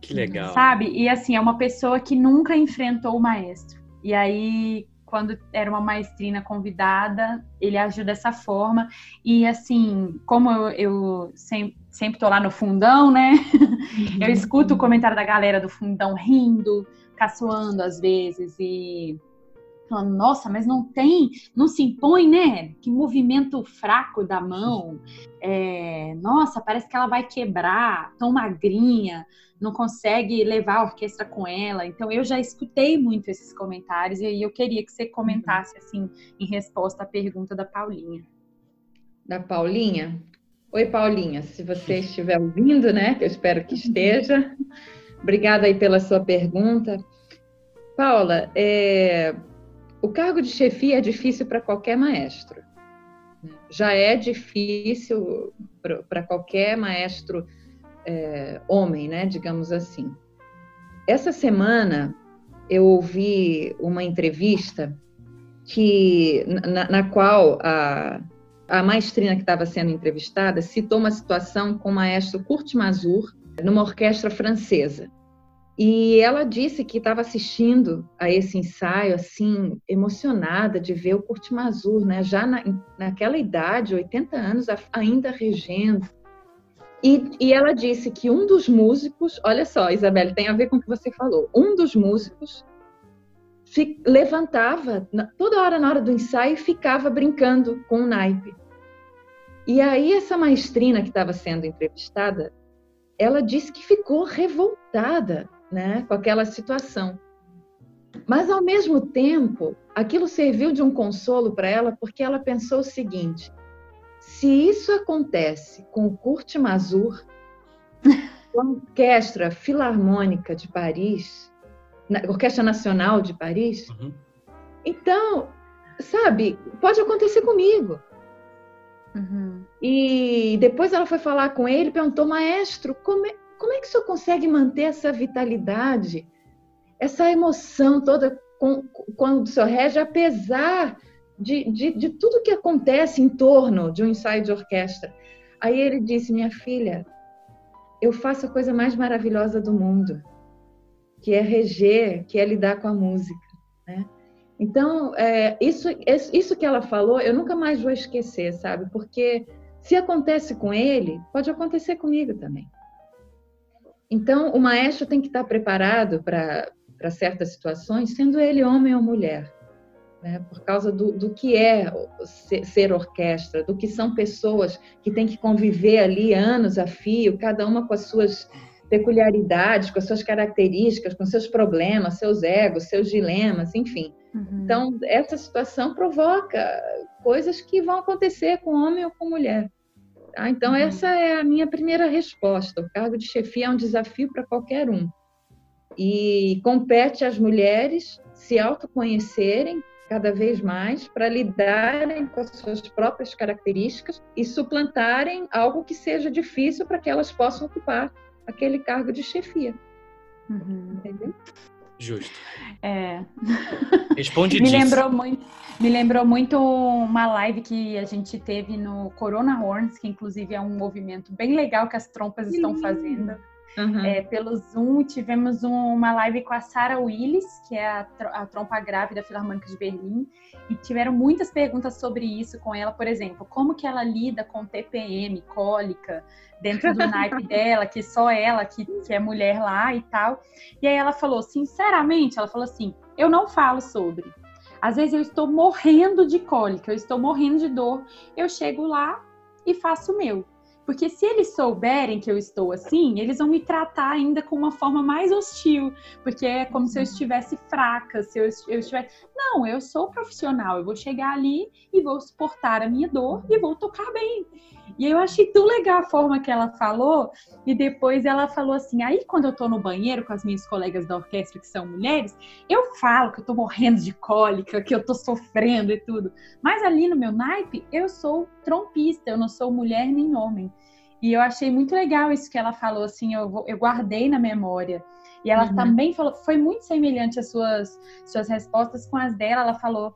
que legal. Sabe? E assim, é uma pessoa que nunca enfrentou o maestro. E aí, quando era uma maestrina convidada, ele agiu dessa forma. E assim, como eu, eu sempre sempre tô lá no fundão, né? Eu escuto o comentário da galera do fundão rindo, caçoando às vezes e falando, nossa, mas não tem, não se impõe, né? Que movimento fraco da mão. É, nossa, parece que ela vai quebrar, tão magrinha, não consegue levar a orquestra com ela. Então eu já escutei muito esses comentários e eu queria que você comentasse assim em resposta à pergunta da Paulinha. Da Paulinha? Oi, Paulinha, se você estiver ouvindo, né, que eu espero que esteja. Obrigada aí pela sua pergunta. Paula, é, o cargo de chefia é difícil para qualquer maestro. Já é difícil para qualquer maestro é, homem, né, digamos assim. Essa semana eu ouvi uma entrevista que na, na qual a, a maestrina que estava sendo entrevistada citou uma situação com o maestro Kurt Mazur numa orquestra francesa. E ela disse que estava assistindo a esse ensaio, assim, emocionada de ver o Kurt Mazur, né? já na, naquela idade, 80 anos, ainda regendo. E, e ela disse que um dos músicos, olha só, Isabelle, tem a ver com o que você falou, um dos músicos levantava toda hora na hora do ensaio e ficava brincando com o naipe. E aí essa maestrina que estava sendo entrevistada, ela disse que ficou revoltada, né, com aquela situação. Mas ao mesmo tempo, aquilo serviu de um consolo para ela, porque ela pensou o seguinte: se isso acontece com o Kurt Mazur, com a Orquestra Filarmônica de Paris, na Orquestra Nacional de Paris. Uhum. Então, sabe, pode acontecer comigo. Uhum. E depois ela foi falar com ele, perguntou, maestro, como é, como é que o senhor consegue manter essa vitalidade, essa emoção toda com, quando o senhor rege, apesar de, de, de tudo que acontece em torno de um ensaio de orquestra? Aí ele disse, minha filha, eu faço a coisa mais maravilhosa do mundo que é reger, que é lidar com a música. Né? Então, é, isso, isso que ela falou, eu nunca mais vou esquecer, sabe? Porque se acontece com ele, pode acontecer comigo também. Então, o maestro tem que estar preparado para certas situações, sendo ele homem ou mulher, né? por causa do, do que é ser, ser orquestra, do que são pessoas que têm que conviver ali anos a fio, cada uma com as suas peculiaridades, com as suas características, com seus problemas, seus egos, seus dilemas, enfim. Uhum. Então, essa situação provoca coisas que vão acontecer com homem ou com mulher. Tá? Então, uhum. essa é a minha primeira resposta. O cargo de chefia é um desafio para qualquer um. E compete às mulheres se autoconhecerem cada vez mais para lidarem com as suas próprias características e suplantarem algo que seja difícil para que elas possam ocupar aquele cargo de chefia. Uhum. Entendeu? Justo. É. Responde me lembrou muito Me lembrou muito uma live que a gente teve no Corona Horns, que inclusive é um movimento bem legal que as trompas estão fazendo. Uhum. É, pelo Zoom, tivemos uma live com a Sarah Willis, que é a, a trompa grávida Filarmônica de Berlim, e tiveram muitas perguntas sobre isso com ela, por exemplo, como que ela lida com TPM, cólica, dentro do naipe dela, que só ela que, que é mulher lá e tal. E aí ela falou, sinceramente, ela falou assim, eu não falo sobre. Às vezes eu estou morrendo de cólica, eu estou morrendo de dor, eu chego lá e faço o meu. Porque se eles souberem que eu estou assim, eles vão me tratar ainda com uma forma mais hostil, porque é como se eu estivesse fraca, se eu, eu estivesse. Não, eu sou profissional, eu vou chegar ali e vou suportar a minha dor e vou tocar bem. E eu achei tão legal a forma que ela falou, e depois ela falou assim: aí quando eu tô no banheiro com as minhas colegas da orquestra, que são mulheres, eu falo que eu tô morrendo de cólica, que eu tô sofrendo e tudo. Mas ali no meu naipe, eu sou trompista, eu não sou mulher nem homem. E eu achei muito legal isso que ela falou, assim, eu, eu guardei na memória. E ela uhum. também falou, foi muito semelhante às suas, suas respostas com as dela. Ela falou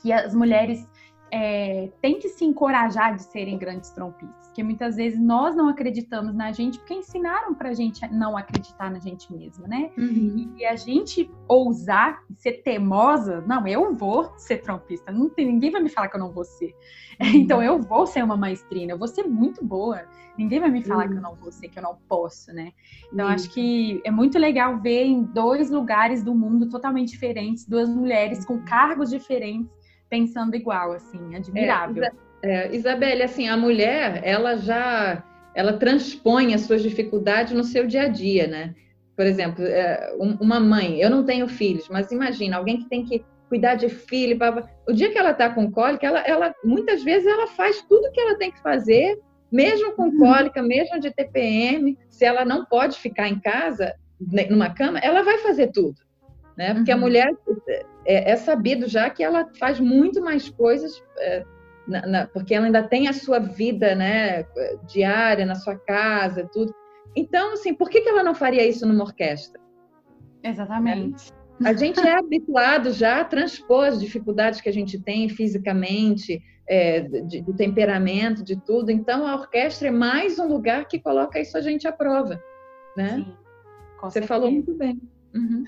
que as mulheres é, tem que se encorajar de serem grandes trompistas, porque muitas vezes nós não acreditamos na gente porque ensinaram pra gente não acreditar na gente mesma, né? Uhum. E a gente ousar ser teimosa, não, eu vou ser trompista, não tem, ninguém vai me falar que eu não vou ser. Uhum. Então eu vou ser uma maestrina, eu vou ser muito boa. Ninguém vai me falar uhum. que eu não vou ser, que eu não posso, né? Então acho que é muito legal ver em dois lugares do mundo totalmente diferentes, duas mulheres com cargos diferentes pensando igual, assim, admirável. É, é, Isabelle, assim, a mulher, ela já, ela transpõe as suas dificuldades no seu dia a dia, né? Por exemplo, é, uma mãe, eu não tenho filhos, mas imagina, alguém que tem que cuidar de filho, o dia que ela está com cólica, ela, ela, muitas vezes ela faz tudo que ela tem que fazer, mesmo com uhum. cólica, mesmo de TPM, se ela não pode ficar em casa, numa cama, ela vai fazer tudo, né? Porque uhum. a mulher é, é, sabido já que ela faz muito mais coisas, é, na, na, porque ela ainda tem a sua vida né, diária, na sua casa, tudo. Então, assim, por que, que ela não faria isso numa orquestra? Exatamente. A gente é habituado já a transpor as dificuldades que a gente tem fisicamente, é, de, de, temperamento, de tudo. Então, a orquestra é mais um lugar que coloca isso a gente à prova, né? Sim, Você certeza. falou muito bem. Uhum.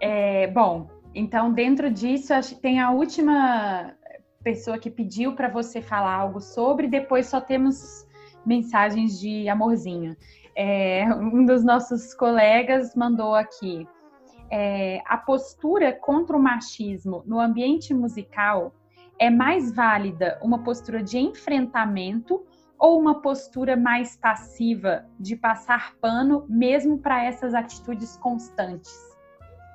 É, bom, então dentro disso tem a última pessoa que pediu para você falar algo sobre. Depois só temos mensagens de amorzinho. É, um dos nossos colegas mandou aqui. É, a postura contra o machismo no ambiente musical é mais válida uma postura de enfrentamento ou uma postura mais passiva de passar pano mesmo para essas atitudes constantes?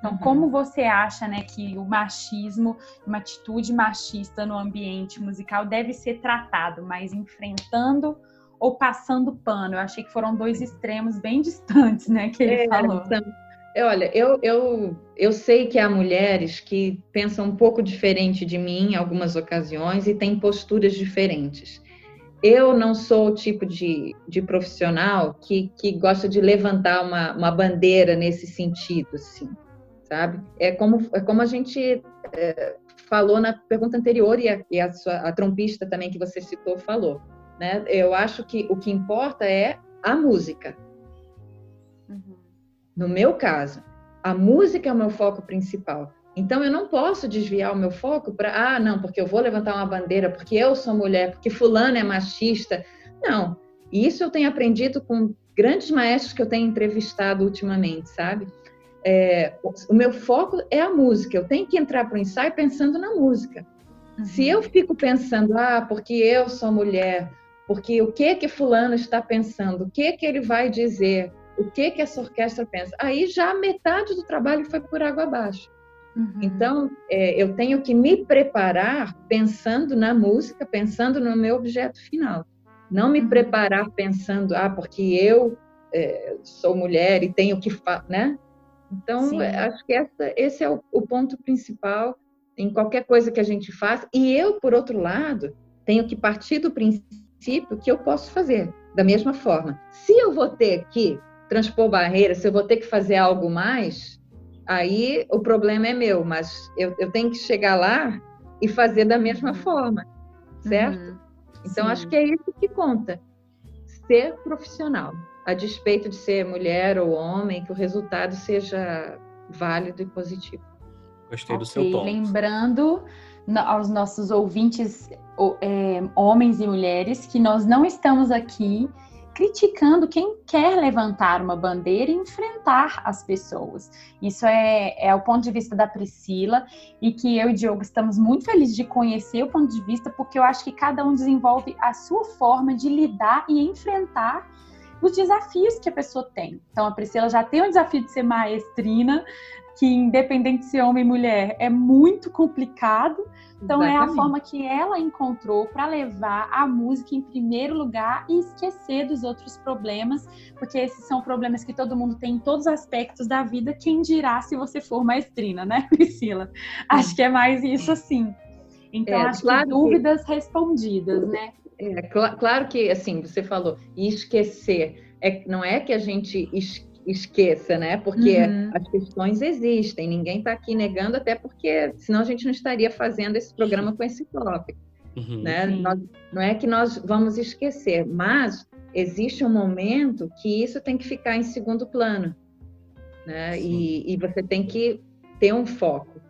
Então, uhum. como você acha, né, que o machismo, uma atitude machista no ambiente musical deve ser tratado, mais enfrentando ou passando pano? Eu achei que foram dois extremos bem distantes, né, que ele é, falou. Então, Olha, eu, eu, eu sei que há mulheres que pensam um pouco diferente de mim em algumas ocasiões e têm posturas diferentes. Eu não sou o tipo de, de profissional que, que gosta de levantar uma, uma bandeira nesse sentido, assim, sabe? É como, é como a gente é, falou na pergunta anterior e, a, e a, sua, a trompista também que você citou falou. Né? Eu acho que o que importa é a música, no meu caso, a música é o meu foco principal. Então eu não posso desviar o meu foco para, ah, não, porque eu vou levantar uma bandeira, porque eu sou mulher, porque fulano é machista. Não. isso eu tenho aprendido com grandes maestros que eu tenho entrevistado ultimamente, sabe? É, o meu foco é a música. Eu tenho que entrar para o ensaio pensando na música. Uhum. Se eu fico pensando, ah, porque eu sou mulher, porque o que que fulano está pensando, o que que ele vai dizer, o que que essa orquestra pensa. Aí já metade do trabalho foi por água abaixo. Uhum. Então, é, eu tenho que me preparar pensando na música, pensando no meu objeto final. Não me uhum. preparar pensando, ah, porque eu é, sou mulher e tenho que, né? Então, é, acho que essa, esse é o, o ponto principal em qualquer coisa que a gente faça. E eu, por outro lado, tenho que partir do princípio que eu posso fazer da mesma forma. Se eu vou ter que transpor barreiras, se eu vou ter que fazer algo mais, aí o problema é meu, mas eu, eu tenho que chegar lá e fazer da mesma uhum. forma, certo? Uhum. Então, Sim. acho que é isso que conta. Ser profissional, a despeito de ser mulher ou homem, que o resultado seja válido e positivo. Gostei okay. do seu ponto. Lembrando aos nossos ouvintes, é, homens e mulheres, que nós não estamos aqui criticando quem quer levantar uma bandeira e enfrentar as pessoas. Isso é, é o ponto de vista da Priscila e que eu e Diogo estamos muito felizes de conhecer o ponto de vista, porque eu acho que cada um desenvolve a sua forma de lidar e enfrentar os desafios que a pessoa tem. Então, a Priscila já tem o desafio de ser maestrina, que independente de ser homem ou mulher, é muito complicado. Então Exatamente. é a forma que ela encontrou para levar a música em primeiro lugar e esquecer dos outros problemas, porque esses são problemas que todo mundo tem em todos os aspectos da vida. Quem dirá se você for maestrina, né, Priscila? Acho que é mais isso assim. Então é, acho claro que dúvidas que... respondidas, né? É, cl claro que assim você falou esquecer é, não é que a gente esqueça, né? Porque uhum. as questões existem, ninguém está aqui negando, até porque senão a gente não estaria fazendo esse programa com esse tópico. Uhum. Né? Nós, não é que nós vamos esquecer, mas existe um momento que isso tem que ficar em segundo plano. Né? E, e, você tem que ter um foco.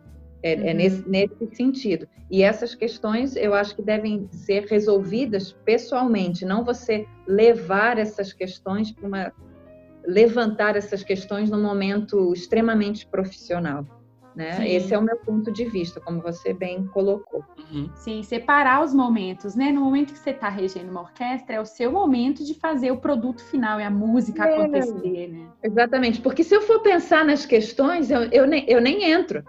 É, é uhum. é nesse, nesse sentido. E essas questões eu acho que devem ser resolvidas pessoalmente, não você levar essas questões para uma levantar essas questões num momento extremamente profissional. Né? Esse é o meu ponto de vista, como você bem colocou. Uhum. Sim, separar os momentos, né? No momento que você está regendo uma orquestra, é o seu momento de fazer o produto final, é a música é, acontecer, né? Exatamente, porque se eu for pensar nas questões, eu, eu, nem, eu nem entro.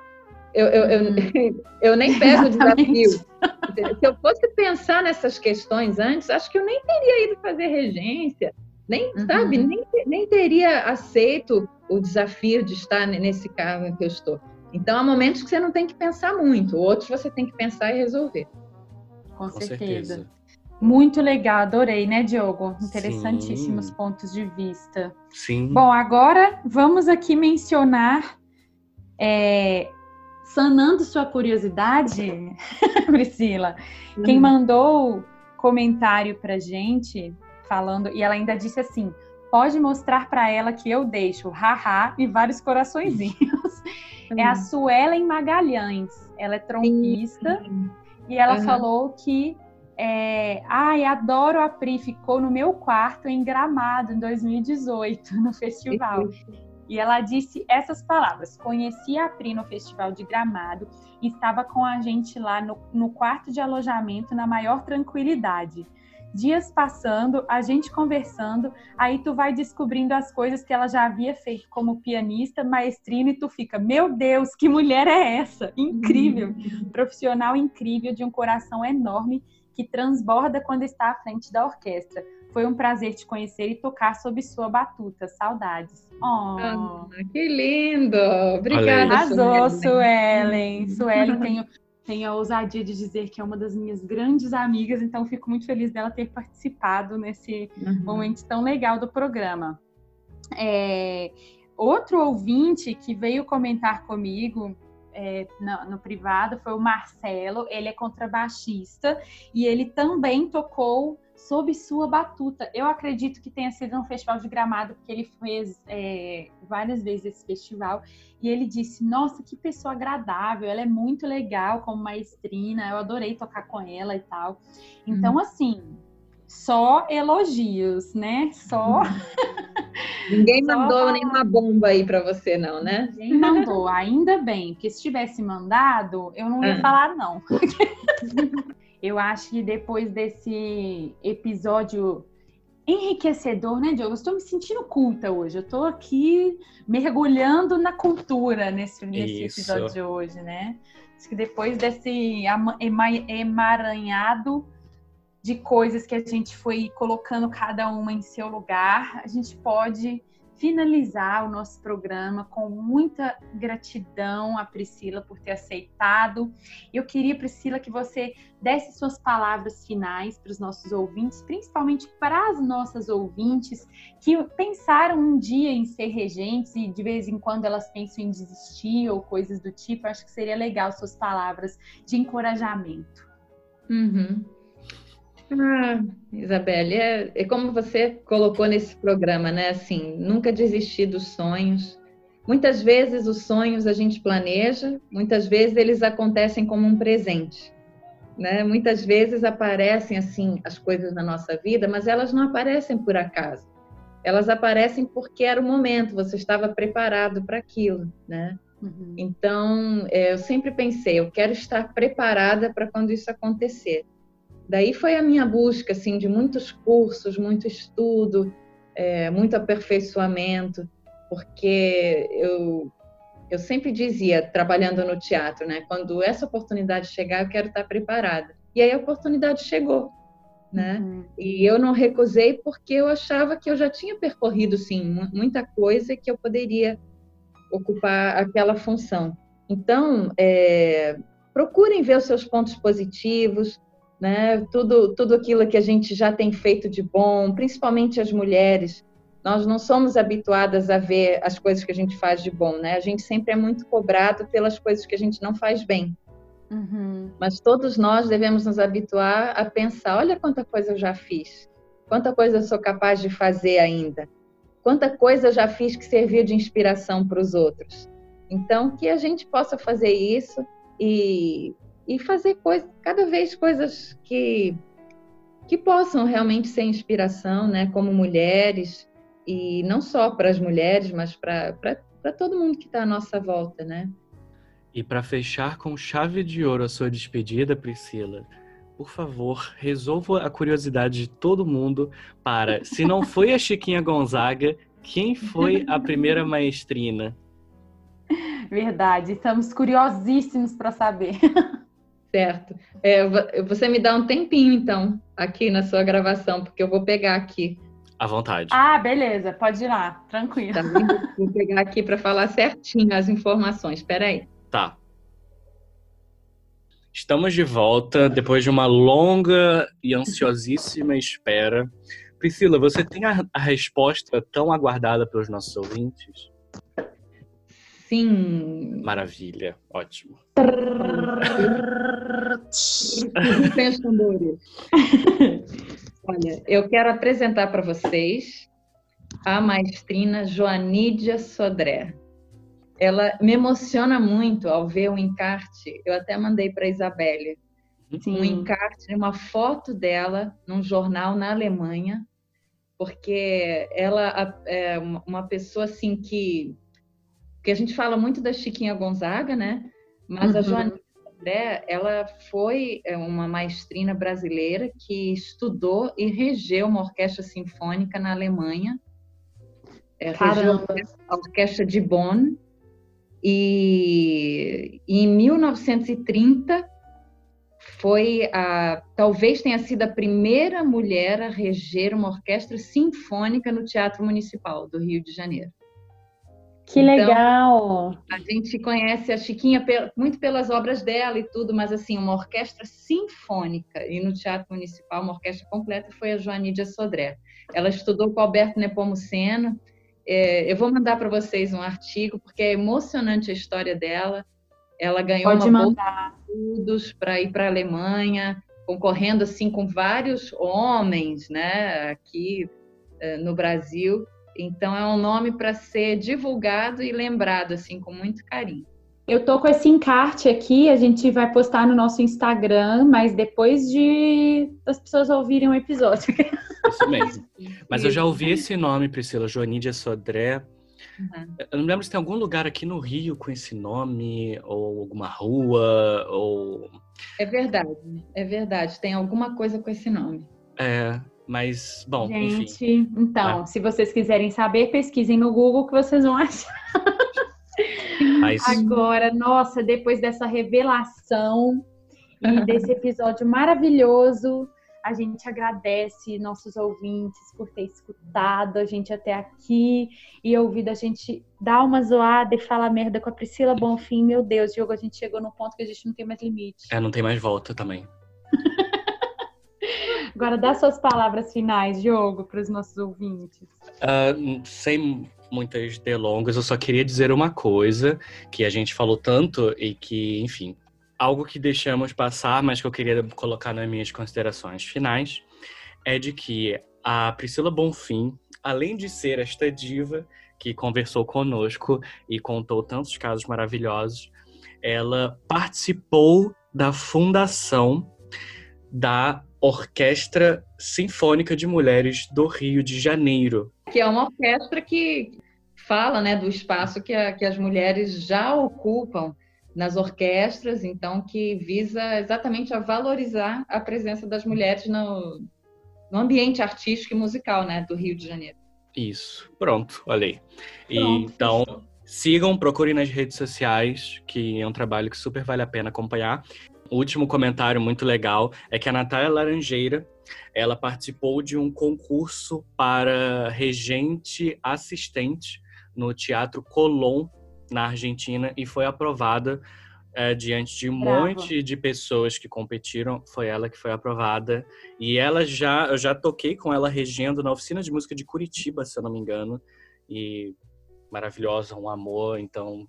Eu, eu, eu, uhum. eu nem pego o desafio. Se eu fosse pensar nessas questões antes, acho que eu nem teria ido fazer regência, nem, uhum. sabe, nem, nem teria aceito o desafio de estar nesse cargo em que eu estou. Então, há momentos que você não tem que pensar muito, outros você tem que pensar e resolver. Com, Com certeza. certeza. Muito legal, adorei, né, Diogo? Interessantíssimos Sim. pontos de vista. Sim. Bom, agora vamos aqui mencionar É, sanando sua curiosidade, Priscila, uhum. quem mandou comentário pra gente falando, e ela ainda disse assim: pode mostrar para ela que eu deixo, haha, e vários coraçõezinhos. Uhum. É a Suelen Magalhães. Ela é trompista uhum. e ela uhum. falou que é, ai, adoro a Pri, ficou no meu quarto em Gramado em 2018 no festival. E ela disse essas palavras: Conheci a Pri no Festival de Gramado e estava com a gente lá no, no quarto de alojamento na maior tranquilidade dias passando, a gente conversando, aí tu vai descobrindo as coisas que ela já havia feito como pianista, maestrina, e tu fica, meu Deus, que mulher é essa? Incrível! Uhum. Profissional incrível, de um coração enorme, que transborda quando está à frente da orquestra. Foi um prazer te conhecer e tocar sob sua batuta. Saudades. Oh. Ah, que lindo! Obrigada, Arrasou, Suelen. Suelen, Suelen tenho tenho a ousadia de dizer que é uma das minhas grandes amigas, então fico muito feliz dela ter participado nesse uhum. momento tão legal do programa. É, outro ouvinte que veio comentar comigo é, no, no, privado foi o Marcelo, ele é contrabaixista e ele também tocou sob sua batuta. Eu acredito que tenha sido um festival de gramado, porque ele fez é, várias vezes esse festival. E ele disse: Nossa, que pessoa agradável, ela é muito legal como maestrina, eu adorei tocar com ela e tal. Então, uhum. assim, só elogios, né? Só. Ninguém só mandou nenhuma bomba aí para você, não, né? Ninguém mandou, ainda bem, porque se tivesse mandado, eu não ia ah. falar, não. eu acho que depois desse episódio enriquecedor, né, Diogo? Eu estou me sentindo culta hoje. Eu estou aqui mergulhando na cultura nesse, nesse episódio de hoje, né? Acho que depois desse emaranhado de coisas que a gente foi colocando cada uma em seu lugar, a gente pode finalizar o nosso programa com muita gratidão a Priscila por ter aceitado. Eu queria, Priscila, que você desse suas palavras finais para os nossos ouvintes, principalmente para as nossas ouvintes que pensaram um dia em ser regentes e de vez em quando elas pensam em desistir ou coisas do tipo. acho que seria legal suas palavras de encorajamento. Uhum. Ah, Isabelle, é, é, como você colocou nesse programa, né? Assim, nunca desistir dos sonhos. Muitas vezes os sonhos a gente planeja, muitas vezes eles acontecem como um presente, né? Muitas vezes aparecem assim as coisas na nossa vida, mas elas não aparecem por acaso. Elas aparecem porque era o momento, você estava preparado para aquilo, né? Uhum. Então, é, eu sempre pensei, eu quero estar preparada para quando isso acontecer. Daí foi a minha busca, assim, de muitos cursos, muito estudo, é, muito aperfeiçoamento, porque eu, eu sempre dizia, trabalhando no teatro, né? Quando essa oportunidade chegar, eu quero estar preparada. E aí a oportunidade chegou, né? Uhum. E eu não recusei porque eu achava que eu já tinha percorrido, sim, muita coisa que eu poderia ocupar aquela função. Então, é, procurem ver os seus pontos positivos, né? Tudo, tudo aquilo que a gente já tem feito de bom, principalmente as mulheres. Nós não somos habituadas a ver as coisas que a gente faz de bom, né? A gente sempre é muito cobrado pelas coisas que a gente não faz bem. Uhum. Mas todos nós devemos nos habituar a pensar: olha quanta coisa eu já fiz, quanta coisa eu sou capaz de fazer ainda, quanta coisa eu já fiz que serviu de inspiração para os outros. Então, que a gente possa fazer isso e e fazer coisas, cada vez coisas que que possam realmente ser inspiração, né, como mulheres e não só para as mulheres, mas para todo mundo que está à nossa volta, né? E para fechar com chave de ouro a sua despedida, Priscila, por favor, resolva a curiosidade de todo mundo para, se não foi a Chiquinha Gonzaga, quem foi a primeira maestrina? Verdade, estamos curiosíssimos para saber. Certo. É, você me dá um tempinho, então, aqui na sua gravação, porque eu vou pegar aqui. À vontade. Ah, beleza. Pode ir lá. Tranquilo. Tá vou pegar aqui para falar certinho as informações. Espera aí. Tá. Estamos de volta depois de uma longa e ansiosíssima espera. Priscila, você tem a, a resposta tão aguardada pelos nossos ouvintes? Sim. Maravilha, ótimo. Sem os tambores. Olha, eu quero apresentar para vocês a maestrina Joanídia Sodré. Ela me emociona muito ao ver o encarte. Eu até mandei para a Isabelle um encarte uma foto dela num jornal na Alemanha, porque ela é uma pessoa assim que que a gente fala muito da Chiquinha Gonzaga, né? Mas uhum. a Joanídia André, ela foi é, uma maestrina brasileira que estudou e regeu uma orquestra sinfônica na Alemanha. É, Caramba. a orquestra de Bonn. E, e em 1930 foi a, talvez tenha sido a primeira mulher a reger uma orquestra sinfônica no Teatro Municipal do Rio de Janeiro. Que então, legal! A gente conhece a Chiquinha muito pelas obras dela e tudo, mas assim, uma orquestra sinfônica e no Teatro Municipal, uma orquestra completa, foi a Joanídia Sodré. Ela estudou com Alberto Nepomuceno. É, eu vou mandar para vocês um artigo, porque é emocionante a história dela. Ela ganhou Pode uma mandar. estudos para ir para a Alemanha, concorrendo assim com vários homens, né, aqui é, no Brasil. Então é um nome para ser divulgado e lembrado assim com muito carinho. Eu tô com esse encarte aqui, a gente vai postar no nosso Instagram, mas depois de as pessoas ouvirem o episódio. Isso mesmo. Mas eu já ouvi esse nome, Priscila, Joanídia Sodré. Uhum. Eu não lembro se tem algum lugar aqui no Rio com esse nome, ou alguma rua, ou. É verdade, é verdade. Tem alguma coisa com esse nome. É, mas, bom, Gente, enfim. então, é. se vocês quiserem saber, pesquisem no Google que vocês vão achar. Mas... Agora, nossa, depois dessa revelação e desse episódio maravilhoso, a gente agradece nossos ouvintes por ter escutado a gente até aqui e ouvido a gente dar uma zoada e falar merda com a Priscila Bonfim. Meu Deus, Diogo, a gente chegou num ponto que a gente não tem mais limite. É, não tem mais volta também. Agora dá suas palavras finais, Diogo, para os nossos ouvintes. Uh, sem muitas delongas, eu só queria dizer uma coisa que a gente falou tanto e que, enfim, algo que deixamos passar, mas que eu queria colocar nas minhas considerações finais, é de que a Priscila Bonfim, além de ser esta diva que conversou conosco e contou tantos casos maravilhosos, ela participou da fundação da Orquestra Sinfônica de Mulheres do Rio de Janeiro. Que é uma orquestra que fala né, do espaço que, a, que as mulheres já ocupam nas orquestras, então que visa exatamente a valorizar a presença das mulheres no, no ambiente artístico e musical né, do Rio de Janeiro. Isso, pronto, olha aí. E, então, sigam, procurem nas redes sociais, que é um trabalho que super vale a pena acompanhar. O último comentário muito legal é que a Natália Laranjeira, ela participou de um concurso para regente assistente no Teatro Colón, na Argentina, e foi aprovada é, diante de um monte de pessoas que competiram. Foi ela que foi aprovada. E ela já, eu já toquei com ela regendo na oficina de música de Curitiba, se eu não me engano. E maravilhosa, um amor, então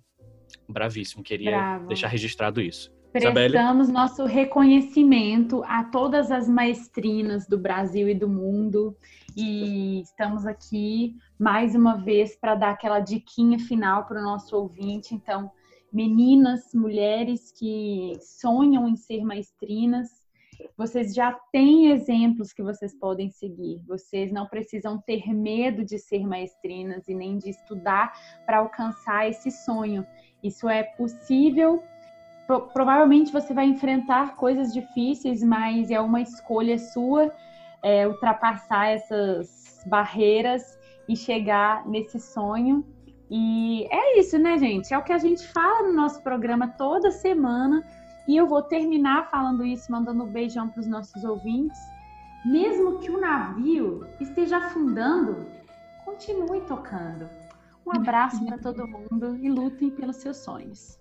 bravíssimo. Queria deixar registrado isso. Prestamos nosso reconhecimento a todas as maestrinas do Brasil e do mundo e estamos aqui mais uma vez para dar aquela diquinha final para o nosso ouvinte. Então, meninas, mulheres que sonham em ser maestrinas, vocês já têm exemplos que vocês podem seguir. Vocês não precisam ter medo de ser maestrinas e nem de estudar para alcançar esse sonho. Isso é possível pro, provavelmente você vai enfrentar coisas difíceis, mas é uma escolha sua é, ultrapassar essas barreiras e chegar nesse sonho. E é isso, né, gente? É o que a gente fala no nosso programa toda semana. E eu vou terminar falando isso, mandando um beijão para os nossos ouvintes. Mesmo que o navio esteja afundando, continue tocando. Um abraço para todo mundo e lutem pelos seus sonhos.